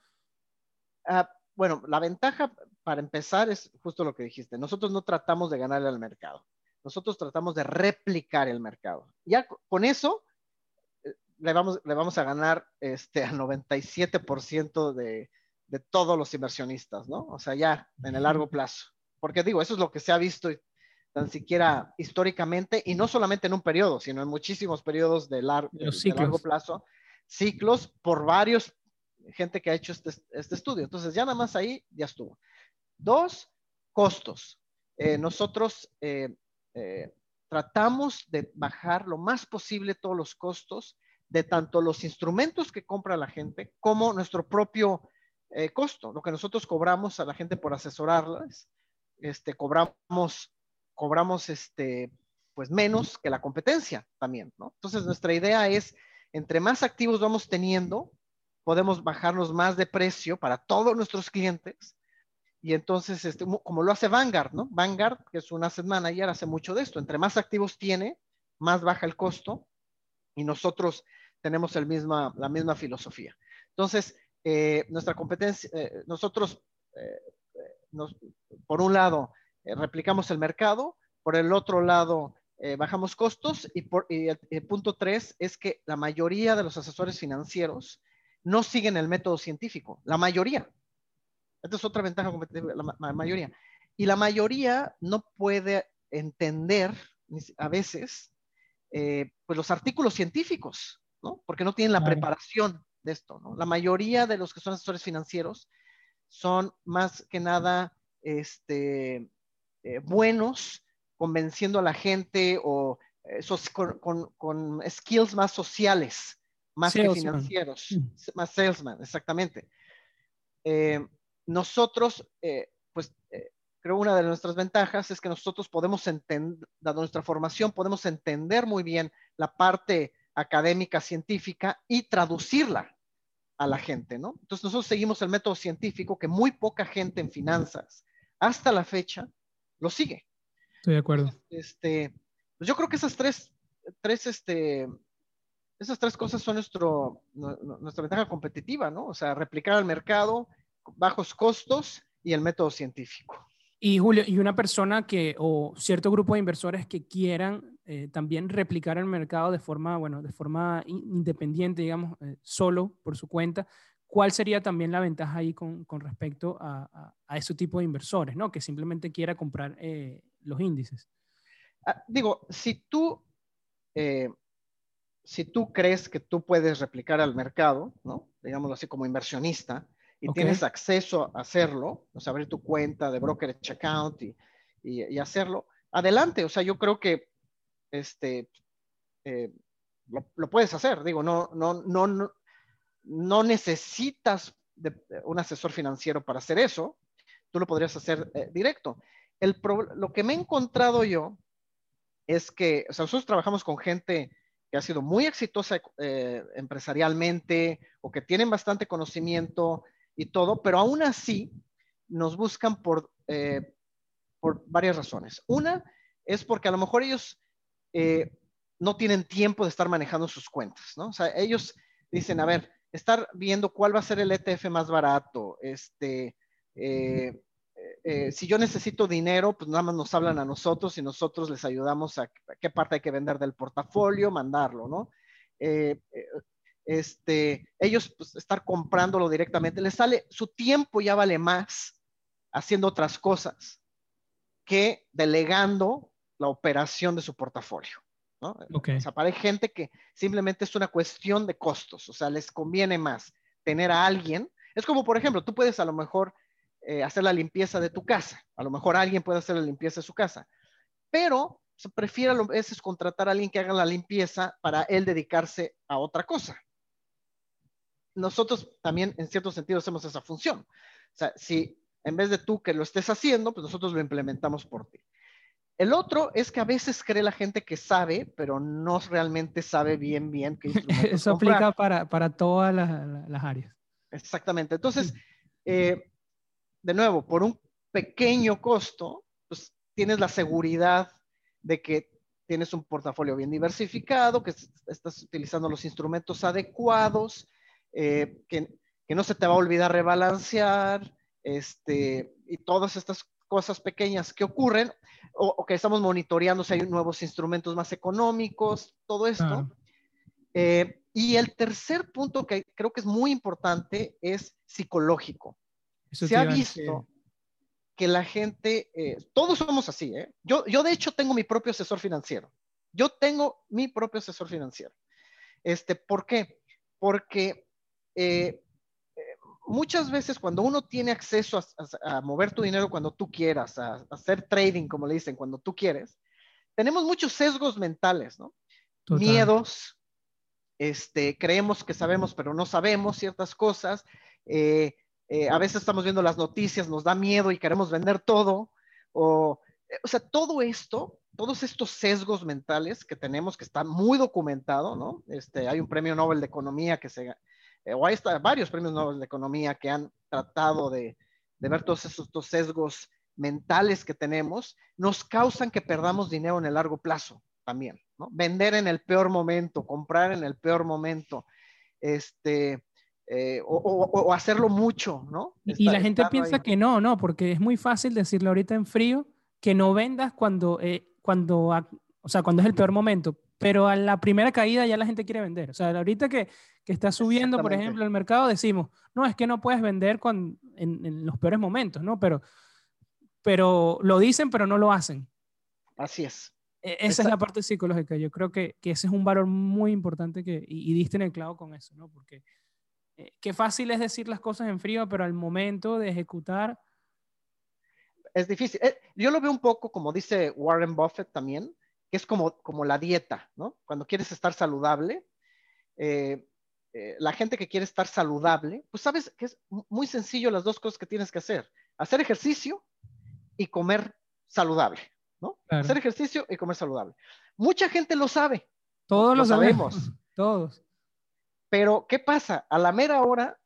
Ah, bueno, la ventaja para empezar es justo lo que dijiste. Nosotros no tratamos de ganarle al mercado. Nosotros tratamos de replicar el mercado. Ya con eso eh, le vamos, le vamos a ganar este, al 97% de, de todos los inversionistas, ¿no? O sea, ya en el largo plazo. Porque digo, eso es lo que se ha visto tan siquiera históricamente, y no solamente en un periodo, sino en muchísimos periodos de, largo plazo, ciclos por varios, gente que ha hecho este, este, estudio. Entonces, ya nada más ahí ya estuvo. Dos, costos. Eh, nosotros eh, eh, tratamos de bajar lo más posible todos los costos de tanto los instrumentos que compra la gente como nuestro propio costo, lo que nosotros cobramos a la gente por asesorarlas. Este, cobramos cobramos este, pues menos que la competencia también, ¿no? Entonces nuestra idea es, entre más activos vamos teniendo, podemos bajarnos más de precio para todos nuestros clientes. Y entonces, este, como lo hace Vanguard, ¿no? Vanguard, que es un asset manager, hace mucho de esto. Entre más activos tiene, más baja el costo. Y nosotros tenemos el misma, la misma filosofía. Entonces, eh, nuestra competencia, eh, nosotros, eh, nos, por un lado, replicamos el mercado, por el otro lado, bajamos costos y, por, y el, punto tres es que la mayoría de los asesores financieros no siguen el método científico, la mayoría. Esta es otra ventaja competitiva, la, mayoría. Y la mayoría no puede entender a veces pues los artículos científicos. ¿no? Porque no tienen la preparación de esto, ¿no? La mayoría de los que son asesores financieros son más que nada este, eh, buenos convenciendo a la gente o eh, con, skills más sociales, más que financieros, mm. más salesman, exactamente. Eh, nosotros, pues creo una de nuestras ventajas es que nosotros podemos entender, dado nuestra formación, podemos entender muy bien la parte académica, científica y traducirla a la gente, ¿no? Entonces nosotros seguimos el método científico que muy poca gente en finanzas hasta la fecha lo sigue. Estoy de acuerdo. Este, pues yo creo que esas tres, tres, este, esas tres cosas son nuestro, nuestra ventaja competitiva, ¿no? O sea, replicar al mercado, bajos costos y el método científico. Y Julio, y una persona que, o cierto grupo de inversores que quieran eh, también replicar el mercado de forma, bueno, de forma independiente, digamos, eh, solo por su cuenta, ¿cuál sería también la ventaja ahí con, con respecto a, a, ese tipo de inversores, ¿no? Que simplemente quiera comprar eh, los índices. Ah, digo, si tú, si tú crees que tú puedes replicar al mercado, ¿no? Digámoslo así como inversionista, y tienes acceso a hacerlo, o sea, abrir tu cuenta de brokerage account y, y, hacerlo, adelante. O sea, yo creo que este, eh, lo, puedes hacer. Digo, no, no, no, no, no necesitas de, un asesor financiero para hacer eso. Tú lo podrías hacer eh, directo. Lo que me he encontrado yo es que, o sea, nosotros trabajamos con gente que ha sido muy exitosa eh, empresarialmente o que tienen bastante conocimiento y todo, pero aún así nos buscan por, eh, por varias razones. Una es porque a lo mejor ellos no tienen tiempo de estar manejando sus cuentas, ¿no? O sea, ellos dicen, a ver, estar viendo cuál va a ser el ETF más barato, este, eh, si yo necesito dinero, pues nada más nos hablan a nosotros y nosotros les ayudamos a, qué parte hay que vender del portafolio, mandarlo, ¿no? este, ellos pues, estar comprándolo directamente, les sale, su tiempo ya vale más haciendo otras cosas que delegando la operación de su portafolio. ¿No? O sea, para gente que simplemente es una cuestión de costos, o sea, les conviene más tener a alguien. Es como, por ejemplo, tú puedes a lo mejor eh, hacer la limpieza de tu casa, a lo mejor alguien puede hacer la limpieza de su casa, pero se prefiere a veces contratar a alguien que haga la limpieza para él dedicarse a otra cosa nosotros también en cierto sentido hacemos esa función. O sea, si en vez de tú que lo estés haciendo, pues nosotros lo implementamos por ti. El otro es que a veces cree la gente que sabe, pero no realmente sabe bien, bien qué Eso aplica para, para todas las, áreas. Exactamente. Entonces, eh, de nuevo, por un pequeño costo, pues tienes la seguridad de que tienes un portafolio bien diversificado, que estás utilizando los instrumentos adecuados, eh, que, no se te va a olvidar rebalancear, este, y todas estas cosas pequeñas que ocurren, o, que estamos monitoreando si hay nuevos instrumentos más económicos, todo esto. Eh, y el tercer punto que creo que es muy importante es psicológico. se ha visto que la gente, eh, todos somos así, Yo, yo de hecho tengo mi propio asesor financiero. Yo tengo mi propio asesor financiero. Este, ¿Por qué? Porque eh, eh, muchas veces cuando uno tiene acceso a, mover tu dinero cuando tú quieras, a, hacer trading, como le dicen, cuando tú quieres, tenemos muchos sesgos mentales, ¿no? Miedos, este, creemos que sabemos, pero no sabemos ciertas cosas. Eh, a veces estamos viendo las noticias, nos da miedo y queremos vender todo. O, o sea, todo esto, todos estos sesgos mentales que tenemos, que está muy documentado, ¿no? Este, hay un premio Nobel de Economía que se, eh, o hay varios premios Nobel de Economía que han tratado de, de ver todos estos sesgos mentales que tenemos, nos causan que perdamos dinero en el largo plazo también, ¿no? Vender en el peor momento, comprar en el peor momento, este, eh, o, hacerlo mucho, ¿no? y la gente piensa que no, no, porque es muy fácil decirle ahorita en frío que no vendas cuando, eh, cuando, o sea, cuando es el peor momento, pero a la primera caída ya la gente quiere vender. O sea, ahorita que, que está subiendo, por ejemplo, el mercado, decimos, no, es que no puedes vender con, en, en, los peores momentos, ¿no? Pero, pero lo dicen, pero no lo hacen. Así es. E, esa es la parte psicológica. Yo creo que, que, ese es un valor muy importante que, y, diste en el clavo con eso, ¿no? Porque eh, qué fácil es decir las cosas en frío, pero al momento de ejecutar... Es difícil. Eh, yo lo veo un poco como dice Warren Buffett también, que es como, como la dieta, ¿no? Cuando quieres estar saludable, eh, la gente que quiere estar saludable, pues sabes que es muy sencillo las dos cosas que tienes que hacer. Hacer ejercicio y comer saludable, ¿no? Hacer ejercicio y comer saludable. Mucha gente lo sabe. Todos lo, sabemos. Todos. Pero, ¿qué pasa? A la mera hora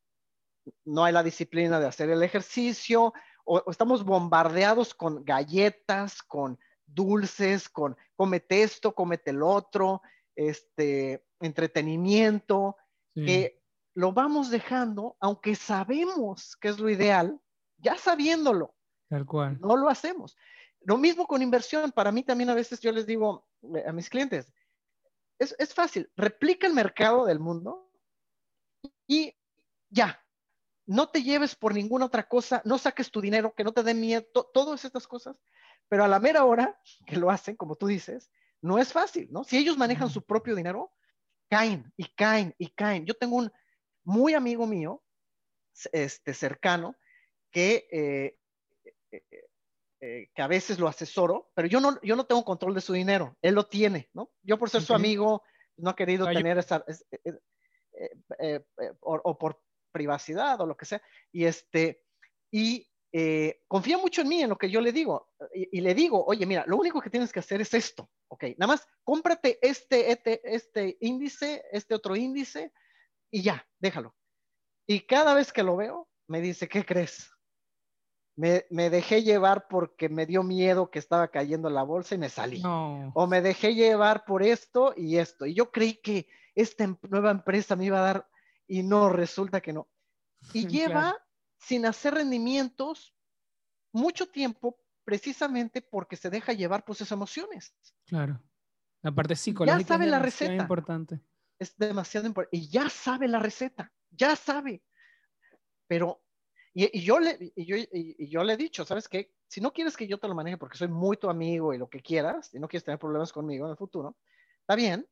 no hay la disciplina de hacer el ejercicio o, estamos bombardeados con galletas, con dulces, con cómete esto, cómete el otro, este, entretenimiento, que lo vamos dejando, aunque sabemos que es lo ideal, ya sabiéndolo, Tal cual. No lo hacemos. Lo mismo con inversión. Para mí también a veces yo les digo eh, a mis clientes, es, es fácil, replica el mercado del mundo y ya, no te lleves por ninguna otra cosa, no saques tu dinero, que no te dé miedo, todas estas cosas, pero a la mera hora que lo hacen, como tú dices, no es fácil, ¿no? Si ellos manejan su propio dinero, caen y caen y caen. Yo tengo un muy amigo mío, este, cercano, que eh, eh, que a veces lo asesoro, pero yo no, yo no tengo control de su dinero, él lo tiene, ¿no? Yo por ser su amigo no he querido tener esa, eh, eh, o, por privacidad o lo que sea, y este, y confía mucho en mí, en lo que yo le digo, y, le digo, oye, mira, lo único que tienes que hacer es esto, ok, nada más cómprate este, este, este índice, este otro índice, y ya, déjalo. Y cada vez que lo veo, me dice, ¿qué crees? me, dejé llevar porque me dio miedo que estaba cayendo la bolsa y me salí. O me dejé llevar por esto y esto. Y yo creí que esta em, nueva empresa me iba a dar y no, resulta que no. Y lleva sin hacer rendimientos mucho tiempo precisamente porque se deja llevar por sus emociones. Claro. La parte psicológica ya sabe es la receta. importante. Es demasiado importante. Y ya sabe la receta. Ya sabe. Pero y, yo le, y, yo, y, yo le he dicho, ¿sabes qué? Si no quieres que yo te lo maneje porque soy muy tu amigo y lo que quieras, y no quieres tener problemas conmigo en el futuro, está bien,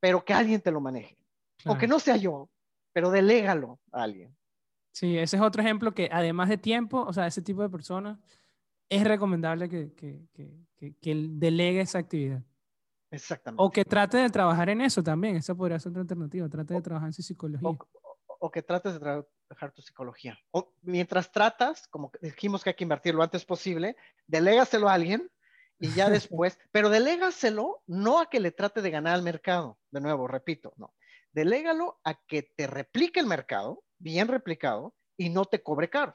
pero que alguien te lo maneje. Aunque no sea yo, pero delégalo a alguien. Sí, ese es otro ejemplo que además de tiempo, o sea, ese tipo de personas, es recomendable que, que, que, que delegue esa actividad. Exactamente. O que trate de trabajar en eso también, esa podría ser otra alternativa, trate de trabajar en su psicología. O, o que trates de trabajar tu psicología. O mientras tratas, como dijimos que hay que invertir lo antes posible, delégaselo a alguien y ya después, pero delégaselo no a que le trate de ganar al mercado, de nuevo, repito, no. Delégalo a que te replique el mercado, bien replicado, y no te cobre caro.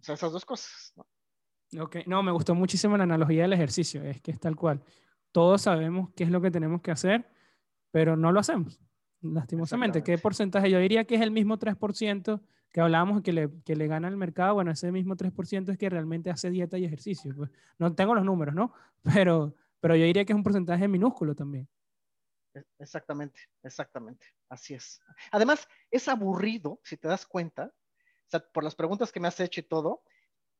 O sea, esas dos cosas. ¿no? Ok, no, me gustó muchísimo la analogía del ejercicio, es que es tal cual. Todos sabemos qué es lo que tenemos que hacer, pero no lo hacemos lastimosamente. ¿Qué porcentaje? Yo diría que es el mismo 3% que hablábamos que le, que le gana al mercado. Bueno, ese mismo 3% es que realmente hace dieta y ejercicio. Pues, no tengo los números, ¿no? Pero, pero yo diría que es un porcentaje minúsculo también. Exactamente, exactamente. Así es. Además, es aburrido, si te das cuenta, o sea, por las preguntas que me has hecho y todo,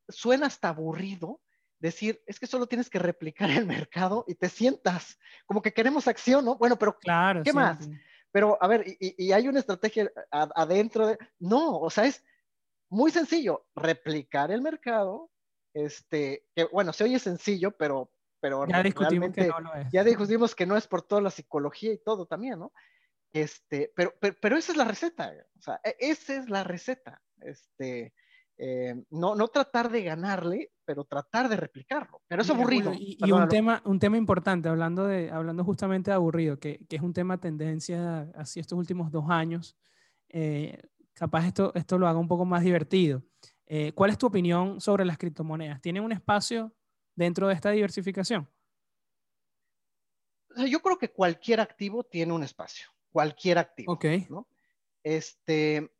suena hasta aburrido decir, es que solo tienes que replicar el mercado y te sientas como que queremos acción, ¿no? Bueno, pero claro, ¿qué más? Pero, a ver, y, hay una estrategia adentro de... No, o sea, es muy sencillo, replicar el mercado, este, que bueno, se oye sencillo, pero... pero ya discutimos que no lo es. Ya discutimos que no es por toda la psicología y todo también, ¿no? Este, pero, pero, pero esa es la receta, o sea, e, esa es la receta. Este, eh, no, no tratar de ganarle, pero tratar de replicarlo. Pero es aburrido. y, un, tema, un tema importante, hablando, de, hablando justamente de aburrido, que, que es un tema tendencia así estos últimos dos años, eh, capaz esto, esto lo haga un poco más divertido. Eh, ¿Cuál es tu opinión sobre las criptomonedas? ¿Tienen un espacio dentro de esta diversificación? Yo creo que cualquier activo tiene un espacio, cualquier activo. Ok. ¿no? Este,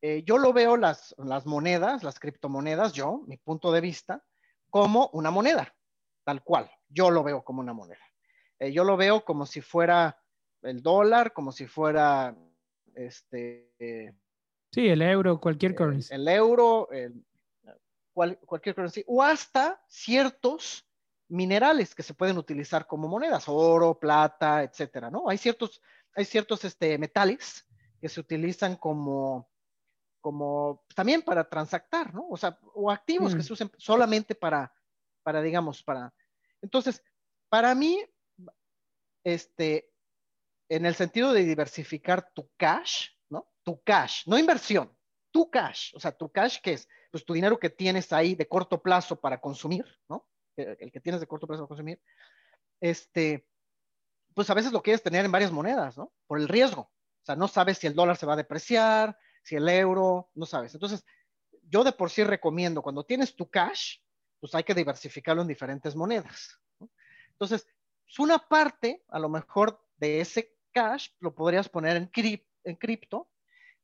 eh, yo lo veo las, las monedas, las criptomonedas, yo, mi punto de vista, como una moneda, tal cual. Yo lo veo como una moneda. Eh, yo lo veo como si fuera el dólar, como si fuera este, Sí, el euro, cualquier currency. El, euro, cualquier currency, o hasta ciertos minerales que se pueden utilizar como monedas, oro, plata, etcétera, ¿no? Hay ciertos, hay ciertos este, metales que se utilizan como, como también para transactar, ¿no? O sea, o activos que mm. se usen solamente para, para, digamos, para. Entonces, para mí, este, en el sentido de diversificar tu cash, tu cash, no inversión, tu cash, o sea, tu cash, ¿qué es? Pues tu dinero que tienes ahí de corto plazo para consumir, ¿no? El que tienes de corto plazo para consumir, este, pues a veces lo quieres tener en varias monedas, ¿no? Por el riesgo. O sea, no sabes si el dólar se va a depreciar, si el euro, no sabes. Entonces, yo de por sí recomiendo, cuando tienes tu cash, pues hay que diversificarlo en diferentes monedas. ¿no? Entonces, una parte, a lo mejor, de ese cash lo podrías poner en, en cripto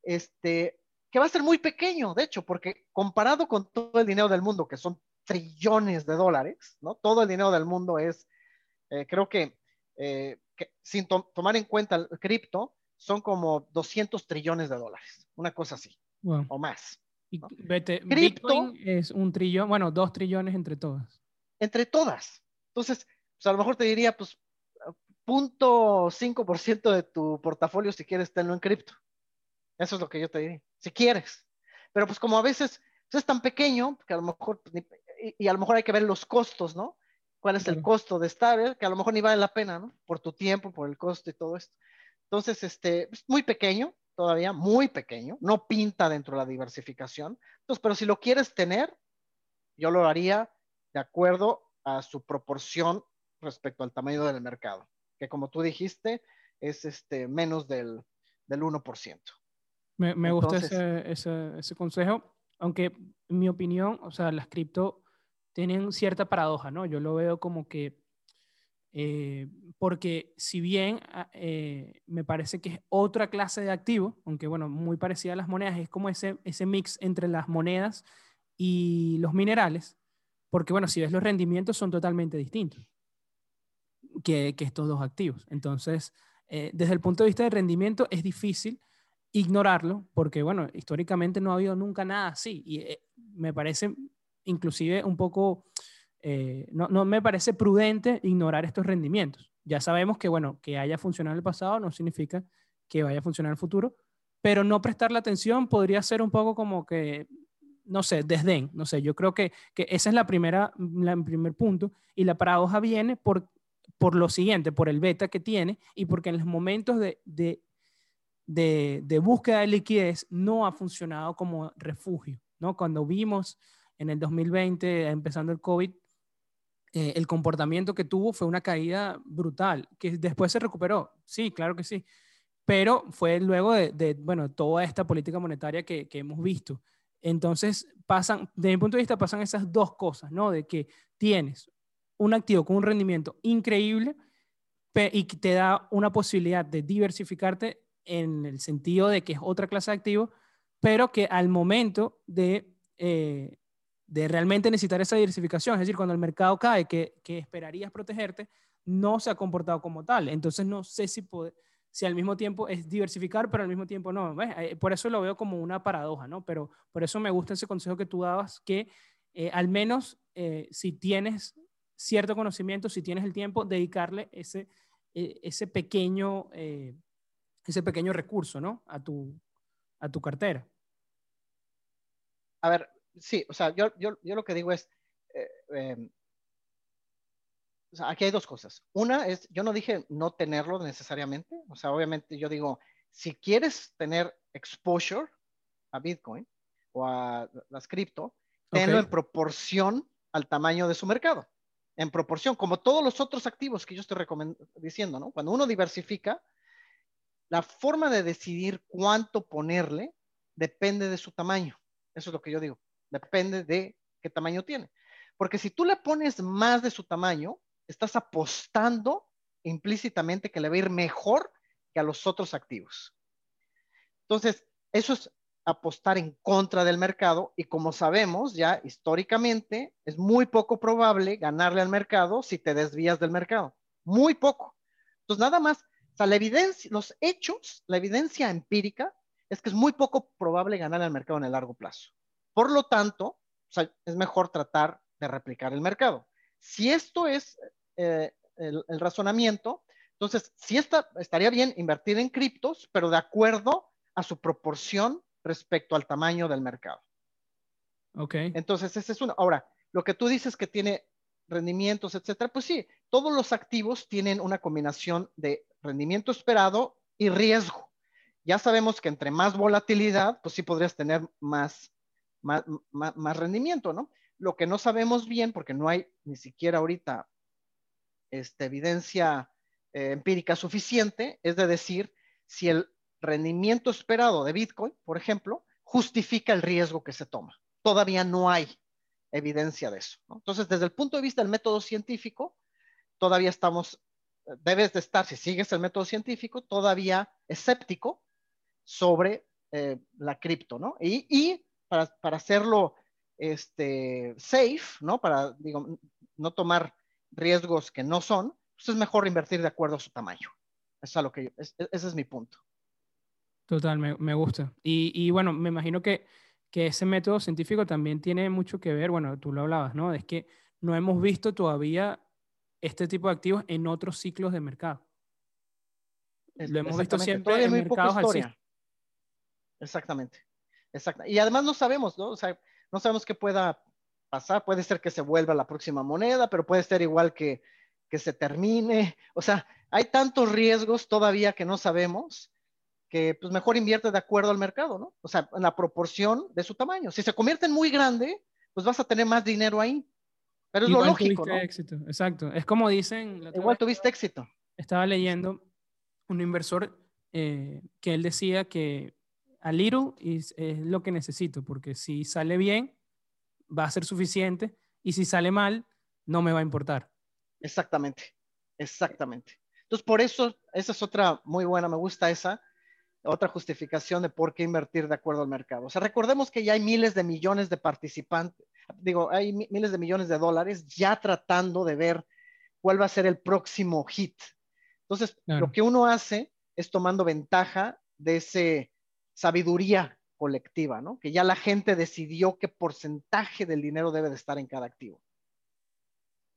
este, que va a ser muy pequeño, de hecho, porque comparado con todo el dinero del mundo, que son trillones de dólares, ¿no? Todo el dinero del mundo es, eh, creo que, eh, sin tomar en cuenta el cripto, son como 200 trillones de dólares, una cosa así, o más. Y vete, Bitcoin es un trillón, bueno, dos trillones entre todas. Entre todas. Entonces, pues a lo mejor te diría, pues, punto ciento de tu portafolio si quieres tenerlo en cripto. Eso es lo que yo te diría, si quieres. Pero pues como a veces pues, es tan pequeño, que a lo mejor, pues, y, a lo mejor hay que ver los costos, ¿no? ¿Cuál es el costo de estar? Que a lo mejor ni vale la pena, ¿no? Por tu tiempo, por el costo y todo esto. Entonces, este, es muy pequeño todavía, muy pequeño, no pinta dentro de la diversificación. Entonces, pero si lo quieres tener, yo lo haría de acuerdo a su proporción respecto al tamaño del mercado, que como tú dijiste, es este, menos del, del 1%. Me, gusta ese, consejo, aunque en mi opinión, o sea, las cripto tienen cierta paradoja, ¿no? Yo lo veo como que, eh, porque si bien ah, eh, me parece que es otra clase de activo, aunque bueno, muy parecida a las monedas, es como ese, ese mix entre las monedas y los minerales, porque bueno, si ves los rendimientos son totalmente distintos que, estos dos activos. Entonces, eh, desde el punto de vista de rendimiento es difícil ignorarlo, porque bueno, históricamente no ha habido nunca nada así y eh, me parece inclusive un poco, eh, no, no, me parece prudente ignorar estos rendimientos. Ya sabemos que bueno, que haya funcionado en el pasado no significa que vaya a funcionar en el futuro, pero no prestarle atención podría ser un poco como que, no sé, desdén, no sé, yo creo que, que esa es la primera, el primer punto y la paradoja viene por, por lo siguiente, por el beta que tiene y porque en los momentos de de, búsqueda de liquidez no ha funcionado como refugio. ¿no? Cuando vimos en el 2020, empezando el COVID, eh, el comportamiento que tuvo fue una caída brutal, que después se recuperó, sí, claro que sí, pero fue luego de, bueno, toda esta política monetaria que, hemos visto. Entonces, pasan, desde mi punto de vista, pasan esas dos cosas, ¿no? De que tienes un activo con un rendimiento increíble y que te da una posibilidad de diversificarte en el sentido de que es otra clase de activo, pero que al momento de, eh, de realmente necesitar esa diversificación, es decir, cuando el mercado cae, que, que, esperarías protegerte, no se ha comportado como tal. Entonces no sé si, si al mismo tiempo es diversificar, pero al mismo tiempo no. Eh, por eso lo veo como una paradoja, ¿no? Pero por eso me gusta ese consejo que tú dabas, que eh, al menos si tienes cierto conocimiento, si tienes el tiempo, dedicarle ese, ese pequeño ese pequeño recurso, ¿no? A tu, a tu cartera. A ver, sí, o sea, yo, yo, yo lo que digo es, eh, em, o sea, aquí hay dos cosas. Una es, yo no dije no tenerlo necesariamente, o sea, obviamente yo digo, si quieres tener exposure a Bitcoin o a las cripto, tenlo en proporción al tamaño de su mercado. En proporción, como todos los otros activos que yo estoy diciendo, ¿no? Cuando uno diversifica, la forma de decidir cuánto ponerle depende de su tamaño. Eso es lo que yo digo. Depende de qué tamaño tiene. Porque si tú le pones más de su tamaño, estás apostando implícitamente que le va a ir mejor que a los otros activos. Entonces, eso es apostar en contra del mercado y como sabemos ya históricamente, es muy poco probable ganarle al mercado si te desvías del mercado. Muy poco. Entonces, nada más, sea, la evidencia, los hechos, la evidencia empírica es que es muy poco probable ganarle al mercado en el largo plazo. Por lo tanto, es mejor tratar de replicar el mercado. Si esto es eh, el, razonamiento, entonces sí está, estaría bien invertir en criptos, pero de acuerdo a su proporción respecto al tamaño del mercado. Ok. Entonces, ese es uno. Ahora, lo que tú dices que tiene rendimientos, etcétera, pues sí, todos los activos tienen una combinación de rendimiento esperado y riesgo. Ya sabemos que entre más volatilidad, pues sí podrías tener más, más, más rendimiento, ¿no? Lo que no sabemos bien, porque no hay ni siquiera ahorita este, evidencia eh, empírica suficiente, es de decir si el rendimiento esperado de Bitcoin, por ejemplo, justifica el riesgo que se toma. Todavía no hay evidencia de eso. Entonces, desde el punto de vista del método científico, todavía estamos, debes de estar, si sigues el método científico, todavía escéptico sobre eh, la cripto, ¿no? Y, para, para, hacerlo este, safe, ¿no? Para, digo, no tomar riesgos que no son, pues es mejor invertir de acuerdo a su tamaño. Es lo que ese es mi punto. Total, me, me gusta. Y, y, bueno, me imagino que, que ese método científico también tiene mucho que ver, bueno, tú lo hablabas, ¿no? Es que no hemos visto todavía este tipo de activos en otros ciclos de mercado. Lo hemos visto siempre en mercados alcistas. Exactamente. Exacto. Y además no sabemos, ¿no? O sea, no sabemos qué pueda pasar. Puede ser que se vuelva la próxima moneda, pero puede ser igual que, que se termine. O sea, hay tantos riesgos todavía que no sabemos que pues mejor invierte de acuerdo al mercado, ¿no? O sea, en la proporción de su tamaño. Si se convierte en muy grande, pues vas a tener más dinero ahí. Pero es lo lógico, ¿no? éxito, exacto. Es como dicen... Igual tuviste éxito. Estaba leyendo un inversor eh, que él decía que a little es, es lo que necesito, porque si sale bien, va a ser suficiente y si sale mal, no me va a importar. Exactamente, exactamente. Entonces, por eso, esa es otra muy buena, me gusta esa, otra justificación de por qué invertir de acuerdo al mercado. O sea, recordemos que ya hay miles de millones de participantes, digo, hay miles de millones de dólares ya tratando de ver cuál va a ser el próximo hit. Entonces, lo que uno hace es tomando ventaja de ese sabiduría colectiva, ¿no? Que ya la gente decidió qué porcentaje del dinero debe de estar en cada activo.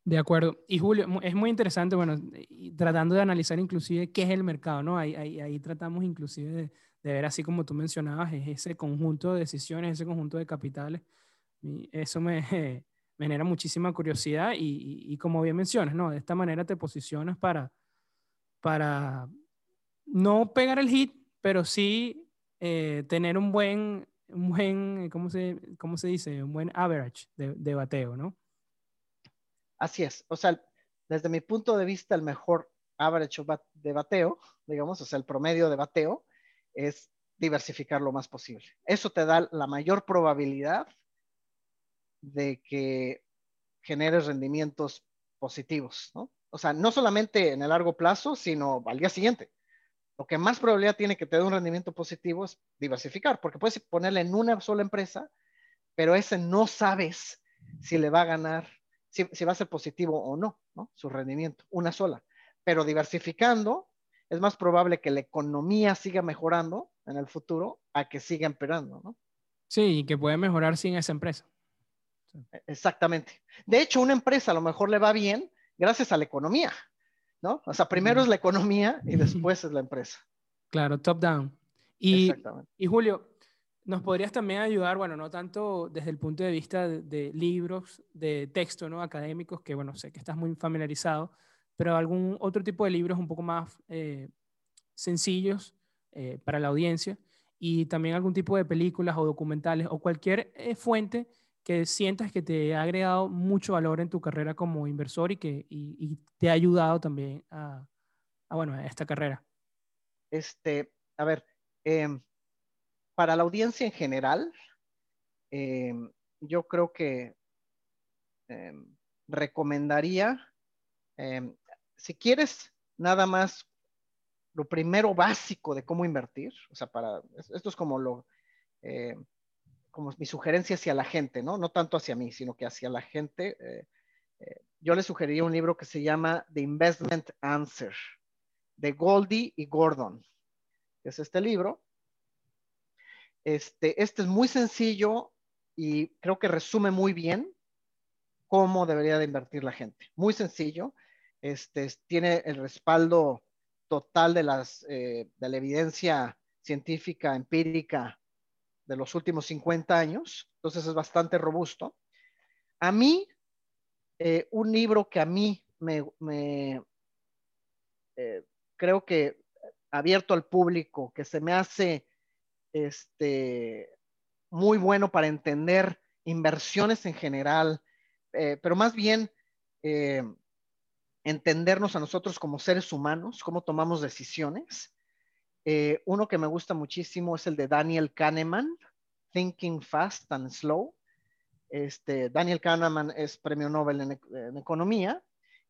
De acuerdo. Y Julio, es muy interesante, bueno, tratando de analizar inclusive qué es el mercado, ¿no? Ahí, ahí, tratamos inclusive de, ver, así como tú mencionabas, ese conjunto de decisiones, ese conjunto de capitales. Y eso me, me, genera muchísima curiosidad y, y, como bien mencionas, ¿no? De esta manera te posicionas para, para no pegar el hit, pero sí eh, tener un buen, un buen ¿cómo, se, ¿cómo se dice? Un buen average de, de bateo, ¿no? Así es. O sea, desde mi punto de vista, el mejor average de bateo, digamos, o sea, el promedio de bateo, es diversificar lo más posible. Eso te da la mayor probabilidad de que generes rendimientos positivos, ¿no? O sea, no solamente en el largo plazo, sino al día siguiente. Lo que más probabilidad tiene que te dé un rendimiento positivo es diversificar, porque puedes ponerle en una sola empresa, pero ese no sabes si le va a ganar, si, va a ser positivo o no, ¿no? Su rendimiento, una sola. Pero diversificando, es más probable que la economía siga mejorando en el futuro a que siga empeorando, ¿no? Sí, y que puede mejorar sin esa empresa. E, exactamente. De hecho, una empresa a lo mejor le va bien gracias a la economía, ¿no? O sea, primero es la economía y después es la empresa. Claro, top down. Y, y Julio, ¿nos podrías también ayudar, bueno, no tanto desde el punto de vista de, libros, de texto, ¿no? Académicos, que bueno, sé que estás muy familiarizado, pero algún otro tipo de libros un poco más eh, sencillos eh, para la audiencia y también algún tipo de películas o documentales o cualquier eh, fuente que sientas que te ha agregado mucho valor en tu carrera como inversor y que y, te ha ayudado también a, a, bueno, a esta carrera? Este, a ver, em, para la audiencia en general, em, yo creo que em, recomendaría, em, si quieres nada más lo primero básico de cómo invertir, o sea, para, esto es como lo, eh, como mi sugerencia hacia la gente, ¿no? No tanto hacia mí, sino que hacia la gente. Eh, eh, yo le sugeriría un libro que se llama The Investment Answer, de Goldie y Gordon. Es este libro. Este, este es muy sencillo y creo que resume muy bien cómo debería de invertir la gente. Muy sencillo. Este, tiene el respaldo total de, las, eh, de la evidencia científica, empírica de los últimos 50 años. Entonces es bastante robusto. A mí, eh, un libro que a mí me, eh, creo que abierto al público, que se me hace este, muy bueno para entender inversiones en general, eh, pero más bien eh, entendernos a nosotros como seres humanos, cómo tomamos decisiones. Eh, uno que me gusta muchísimo es el de Daniel Kahneman, Thinking Fast and Slow. Este, Daniel Kahneman es premio Nobel en, economía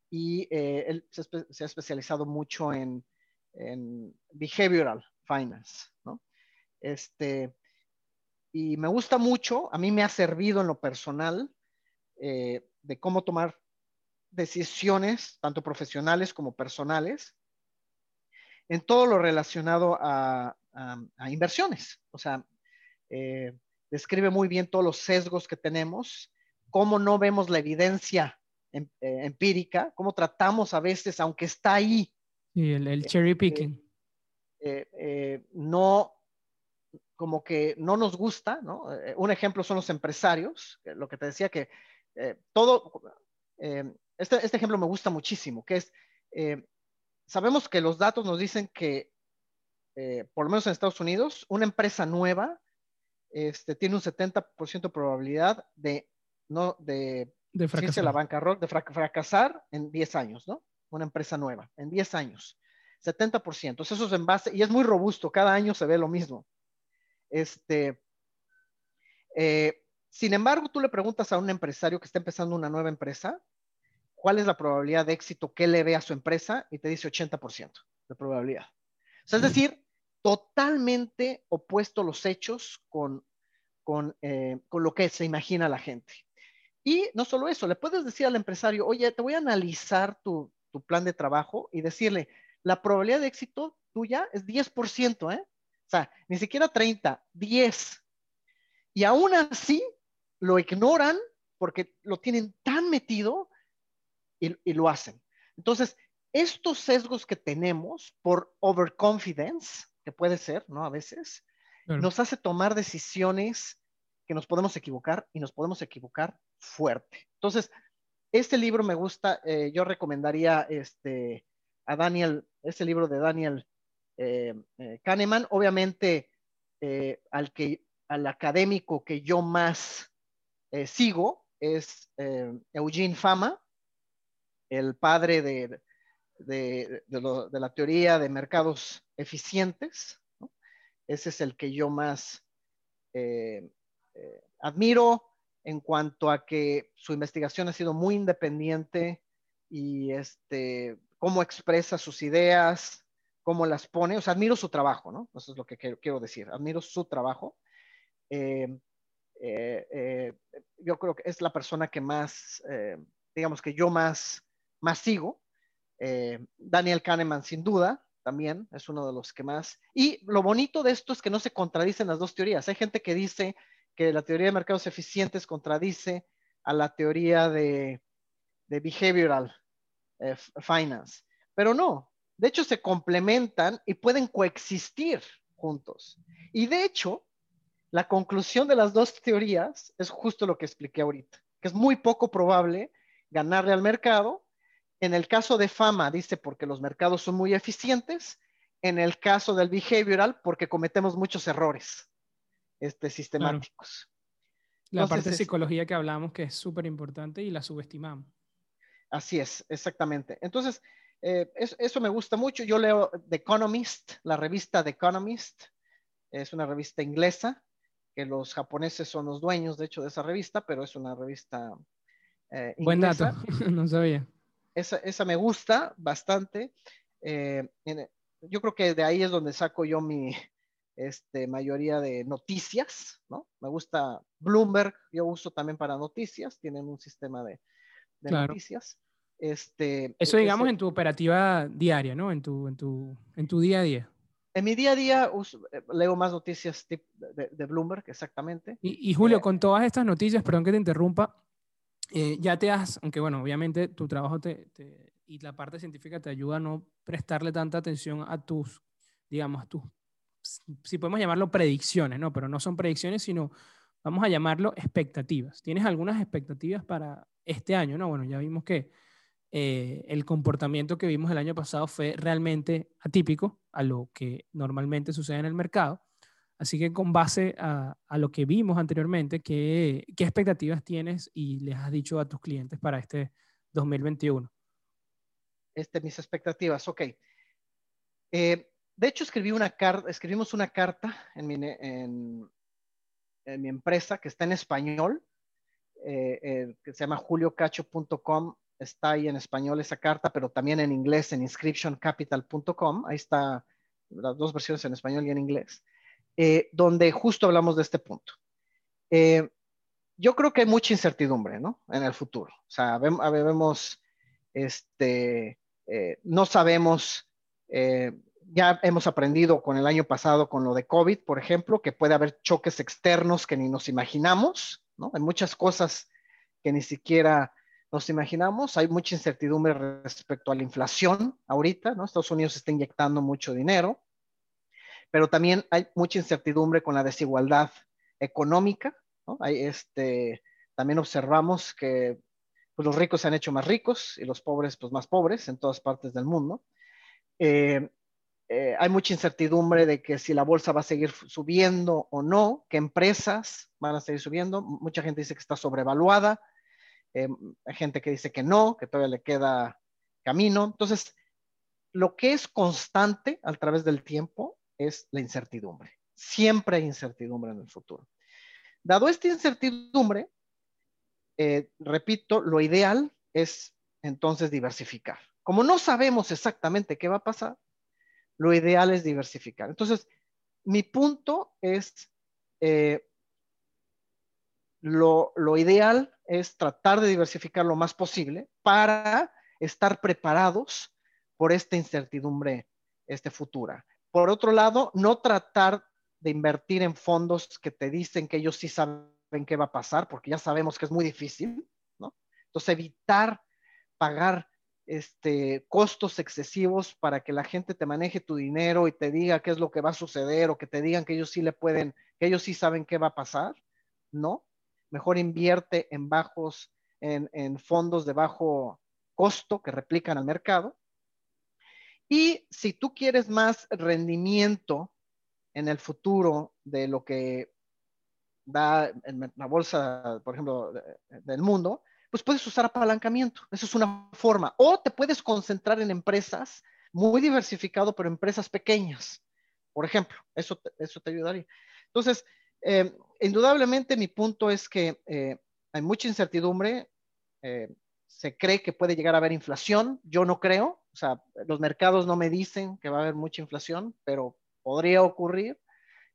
y él se, ha especializado mucho en, en behavioral finance, ¿no? Este, y me gusta mucho, a mí me ha servido en lo personal eh, de cómo tomar decisiones, tanto profesionales como personales, en todo lo relacionado a, inversiones. O sea, eh, describe muy bien todos los sesgos que tenemos, cómo no vemos la evidencia em, eh, empírica, cómo tratamos a veces, aunque está ahí. Y el, cherry picking. no, como que no nos gusta, ¿no? un ejemplo son los empresarios, lo que te decía que eh, todo, eh, este, este, ejemplo me gusta muchísimo, que es, eh, sabemos que los datos nos dicen que, por lo menos en Estados Unidos, una empresa nueva este, tiene un 70% de probabilidad de, no, de, de fracasar. la bancarrota, de fracasar en 10 años, ¿no? Una empresa nueva, en 10 años. 70%. Entonces, eso es en base, y es muy robusto, cada año se ve lo mismo. Este, eh, sin embargo, tú le preguntas a un empresario que está empezando una nueva empresa, ¿cuál es la probabilidad de éxito que le ve a su empresa? Y te dice 80% de probabilidad. O sea, es decir, totalmente opuesto los hechos con, con, eh, con lo que se imagina la gente. Y no solo eso, le puedes decir al empresario, oye, te voy a analizar tu, tu plan de trabajo y decirle, la probabilidad de éxito tuya es 10%, ¿eh? O sea, ni siquiera 30, 10. Y aún así, lo ignoran porque lo tienen tan metido y, lo hacen. Entonces, estos sesgos que tenemos por overconfidence, que puede ser, ¿no? A veces, nos hace tomar decisiones que nos podemos equivocar y nos podemos equivocar fuerte. Entonces, este libro me gusta, eh, yo recomendaría este, a Daniel, este libro de Daniel Kahneman, obviamente al, que, al académico que yo más eh, sigo es eh, Eugene Fama, el padre de, de, la teoría de mercados eficientes. Ese es el que yo más eh, admiro en cuanto a que su investigación ha sido muy independiente y este, cómo expresa sus ideas, cómo las pone. O sea, admiro su trabajo, ¿no? Eso es lo que quiero, decir. Admiro su trabajo. Eh, eh, yo creo que es la persona que más, eh, digamos que yo más, más sigo. Daniel Kahneman, sin duda, también es uno de los que más. Y lo bonito de esto es que no se contradicen las dos teorías. Hay gente que dice que la teoría de mercados eficientes contradice a la teoría de, de behavioral finance, pero no. De hecho, se complementan y pueden coexistir juntos. Y de hecho, la conclusión de las dos teorías es justo lo que expliqué ahorita, que es muy poco probable ganarle al mercado. En el caso de fama, dice porque los mercados son muy eficientes. En el caso del behavioral, porque cometemos muchos errores este, sistemáticos. La parte de psicología que hablamos que es súper importante y la subestimamos. Así es, exactamente. Entonces, eh, eso, me gusta mucho. Yo leo The Economist, la revista The Economist, Es una revista inglesa, que los japoneses son los dueños, de hecho, de esa revista, pero es una revista inglesa. Buen dato, no sabía. Esa, esa me gusta bastante. yo creo que de ahí es donde saco yo mi, este, mayoría de noticias, ¿no? Me gusta Bloomberg, yo uso también para noticias, tienen un sistema de, noticias. Este, Eso digamos en tu operativa diaria, ¿no? En tu, en tu, en tu día a día. En mi día a día eh, leo más noticias de, Bloomberg, exactamente. Y, Julio, eh, con todas estas noticias, perdón que te interrumpa, eh, ya te has, aunque bueno, obviamente tu trabajo te, y la parte científica te ayuda a no prestarle tanta atención a tus, digamos, a tus si podemos llamarlo predicciones, ¿no? Pero no son predicciones, sino vamos a llamarlo expectativas. ¿Tienes algunas expectativas para este año? No, bueno, ya vimos que eh, el comportamiento que vimos el año pasado fue realmente atípico a lo que normalmente sucede en el mercado. Así que con base a, lo que vimos anteriormente, ¿qué, ¿qué, expectativas tienes y les has dicho a tus clientes para este 2021? Este, mis expectativas, ok. Eh, de hecho, escribí una carta, escribimos una carta en mi, en, mi, empresa que está en español, eh, eh, que se llama juliocacho.com. Está ahí en español esa carta, pero también en inglés en inscriptioncapital.com. Ahí está las dos versiones en español y en inglés, eh, donde justo hablamos de este punto. yo creo que hay mucha incertidumbre, ¿no? En el futuro. O sea, vemos, este, no sabemos ya hemos aprendido con el año pasado con lo de COVID, por ejemplo, que puede haber choques externos que ni nos imaginamos, ¿no? Hay muchas cosas que ni siquiera nos imaginamos. Hay mucha incertidumbre respecto a la inflación ahorita, ¿no? Estados Unidos está inyectando mucho dinero, pero también hay mucha incertidumbre con la desigualdad económica, ¿no? Hay este, también observamos que pues, los ricos se han hecho más ricos y los pobres pues más pobres en todas partes del mundo. Eh, eh, hay mucha incertidumbre de que si la bolsa va a seguir subiendo o no, qué empresas van a seguir subiendo. Mucha gente dice que está sobrevaluada, eh, gente que dice que no, que todavía le queda camino. Entonces, lo que es constante a través del tiempo es la incertidumbre. Siempre hay incertidumbre en el futuro. Dado esta incertidumbre, eh, repito, lo ideal es entonces diversificar. Como no sabemos exactamente qué va a pasar, lo ideal es diversificar. Entonces, mi punto es, eh, lo, ideal es tratar de diversificar lo más posible para estar preparados por esta incertidumbre este, futura. Por otro lado, no tratar de invertir en fondos que te dicen que ellos sí saben qué va a pasar, porque ya sabemos que es muy difícil, ¿no? Entonces, evitar pagar este, costos excesivos para que la gente te maneje tu dinero y te diga qué es lo que va a suceder o que te digan que ellos sí le pueden, que ellos sí saben qué va a pasar, ¿no? Mejor invierte en bajos, en, en fondos de bajo costo que replican al mercado. Y si tú quieres más rendimiento en el futuro de lo que da en la bolsa, por ejemplo, del mundo, pues puedes usar apalancamiento. Eso es una forma. O te puedes concentrar en empresas muy diversificado, pero empresas pequeñas. Por ejemplo, eso, eso te ayudaría. Entonces, eh, indudablemente mi punto es que eh, hay mucha incertidumbre. Eh, se cree que puede llegar a haber inflación. Yo no creo. O sea, los mercados no me dicen que va a haber mucha inflación, pero podría ocurrir.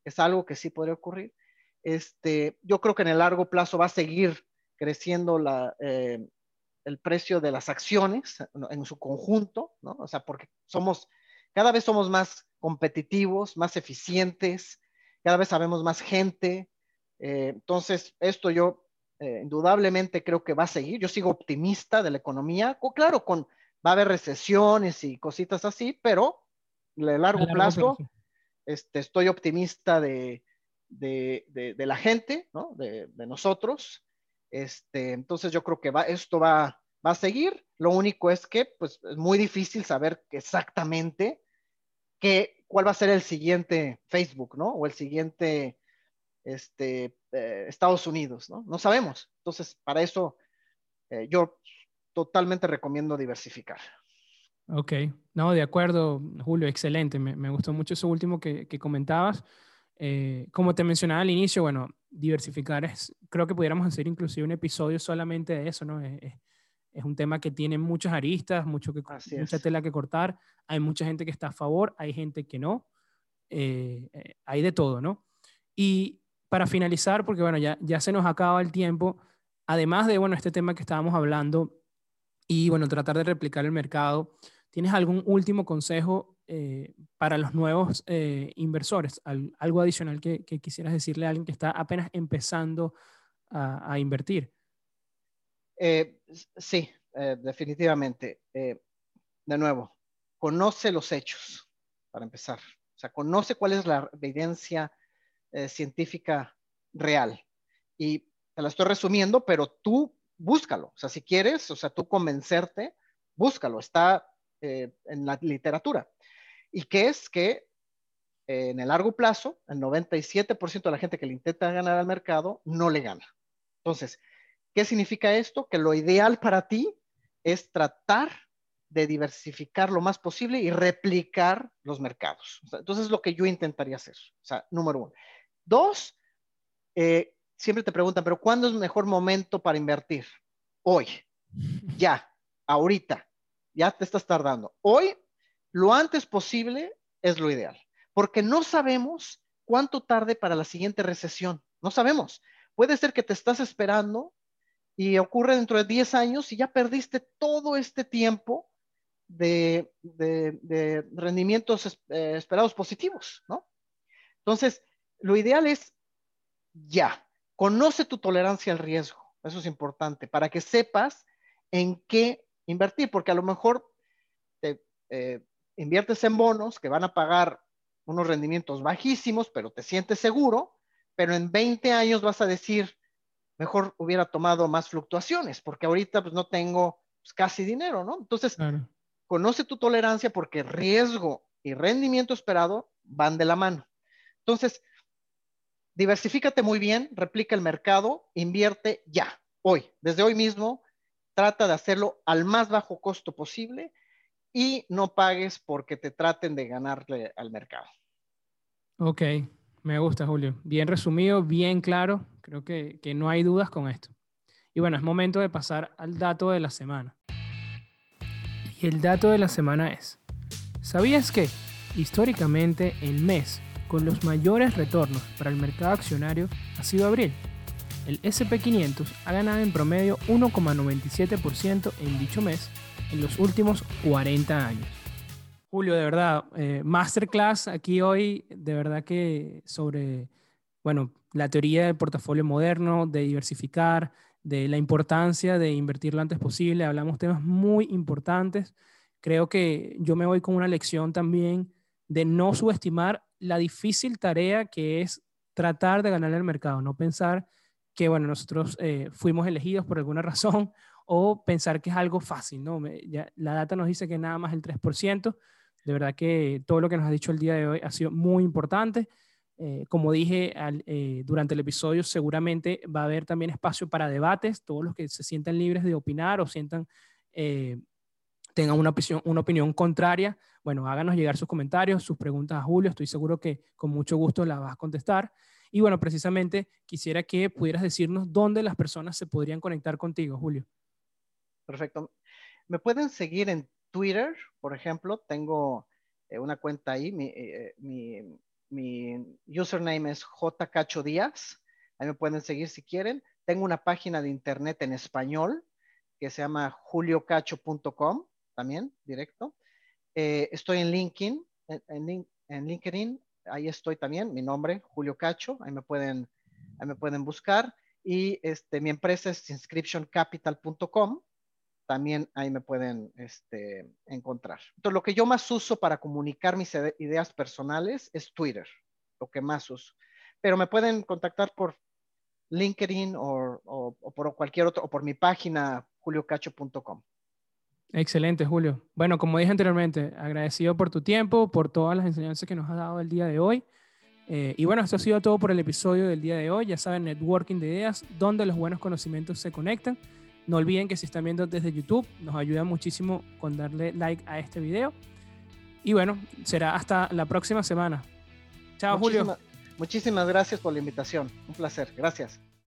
Es algo que sí podría ocurrir. Este, yo creo que en el largo plazo va a seguir creciendo la, eh, el precio de las acciones en su conjunto, ¿no? O sea, porque somos, cada vez somos más competitivos, más eficientes, cada vez sabemos más gente. Eh, entonces, esto yo eh, indudablemente creo que va a seguir. Yo sigo optimista de la economía. claro, con, va a haber recesiones y cositas así, pero a largo, plazo, este, estoy optimista de, de, de, la gente, ¿no? de, nosotros, este, entonces yo creo que va, esto va, va a seguir. Lo único es que pues, es muy difícil saber exactamente qué, cuál va a ser el siguiente Facebook, ¿no? O el siguiente este, eh, Estados Unidos, ¿no? No sabemos. Entonces, para eso eh, yo totalmente recomiendo diversificar. Ok, no, de acuerdo, Julio, excelente. Me, me gustó mucho eso último que, que comentabas. Eh, como te mencionaba al inicio, bueno, diversificar es, creo que pudiéramos hacer inclusive un episodio solamente de eso, ¿no? Es, es un tema que tiene muchas aristas, mucho que, mucha tela que cortar. Hay mucha gente que está a favor, hay gente que no. Eh, eh, hay de todo, ¿no? Y para finalizar, porque bueno, ya, se nos acaba el tiempo, además de, bueno, este tema que estábamos hablando y, bueno, tratar de replicar el mercado, ¿tienes algún último consejo eh, para los nuevos inversores? algo adicional que, quisieras decirle a alguien que está apenas empezando a, invertir? Eh, sí, eh, definitivamente. Eh, de nuevo, conoce los hechos, para empezar. O sea, conoce cuál es la evidencia científica real. Y te la estoy resumiendo, pero tú búscalo. O sea, si quieres, o sea, tú convencerte, búscalo. Está en la literatura. Y que es que en el largo plazo, el 97% de la gente que le intenta ganar al mercado no le gana. Entonces, ¿Qué significa esto? Que lo ideal para ti es tratar de diversificar lo más posible y replicar los mercados. entonces es lo que yo intentaría hacer. O sea, número uno. Dos, eh, siempre te preguntan, pero ¿cuándo es el mejor momento para invertir? Hoy, ya, ahorita, ya te estás tardando. Hoy, lo antes posible es lo ideal, porque no sabemos cuánto tarde para la siguiente recesión. No sabemos. Puede ser que te estás esperando y ocurre dentro de 10 años y ya perdiste todo este tiempo de, rendimientos eh, esperados positivos, ¿no? Entonces, lo ideal es ya, conoce tu tolerancia al riesgo, eso es importante, para que sepas en qué invertir, porque a lo mejor te, eh, inviertes en bonos que van a pagar unos rendimientos bajísimos, pero te sientes seguro, pero en 20 años vas a decir, mejor hubiera tomado más fluctuaciones, porque ahorita pues no tengo pues, casi dinero, ¿no? Entonces, conoce tu tolerancia porque riesgo y rendimiento esperado van de la mano. Entonces, diversifícate muy bien, replica el mercado, invierte ya, hoy, desde hoy mismo, trata de hacerlo al más bajo costo posible y no pagues porque te traten de ganarle al mercado. Ok, me gusta, Julio. Bien resumido, bien claro. Creo que, que, no hay dudas con esto. Y bueno, es momento de pasar al dato de la semana. Y el dato de la semana es, ¿sabías que históricamente el mes con los mayores retornos para el mercado accionario ha sido abril? El SP500 ha ganado en promedio 1,97% en dicho mes en los últimos 40 años. Julio, de verdad, eh, masterclass aquí hoy, de verdad que sobre, bueno, la teoría del portafolio moderno, de diversificar, de la importancia de invertir lo antes posible. Hablamos temas muy importantes. Creo que yo me voy con una lección también de no subestimar la difícil tarea que es tratar de ganar el mercado, no pensar que, bueno, nosotros eh, fuimos elegidos por alguna razón o pensar que es algo fácil, ¿no? la data nos dice que nada más el 3%, de verdad que todo lo que nos ha dicho el día de hoy ha sido muy importante. Eh, como dije eh, durante el episodio, seguramente va a haber también espacio para debates. Todos los que se sientan libres de opinar o sientan, tengan una opinión, una opinión contraria, bueno, háganos llegar sus comentarios, sus preguntas a Julio. Estoy seguro que con mucho gusto las vas a contestar. Y bueno, precisamente quisiera que pudieras decirnos dónde las personas se podrían conectar contigo, Julio. Perfecto. Me pueden seguir en Twitter, por ejemplo, tengo eh, una cuenta ahí, eh, mi, username es jcacho díaz, ahí me pueden seguir si quieren. Tengo una página de internet en español que se llama juliocacho.com, también directo. Eh, estoy en LinkedIn, en, LinkedIn, ahí estoy también, mi nombre, Julio Cacho, ahí me pueden, me pueden buscar. Y este, mi empresa es inscriptioncapital.com también ahí me pueden este, encontrar. Entonces, lo que yo más uso para comunicar mis ideas personales es Twitter, lo que más uso. Pero me pueden contactar por LinkedIn o, por cualquier otro, o por mi página juliocacho.com. Excelente, Julio. Bueno, como dije anteriormente, agradecido por tu tiempo, por todas las enseñanzas que nos has dado el día de hoy. Eh, y bueno, esto ha sido todo por el episodio del día de hoy. Ya saben, networking de ideas, donde los buenos conocimientos se conectan. No olviden que si están viendo desde YouTube, nos ayuda muchísimo con darle like a este video. Y bueno, será hasta la próxima semana. Chao, Julio. Muchísimas gracias por la invitación. Un placer. Gracias.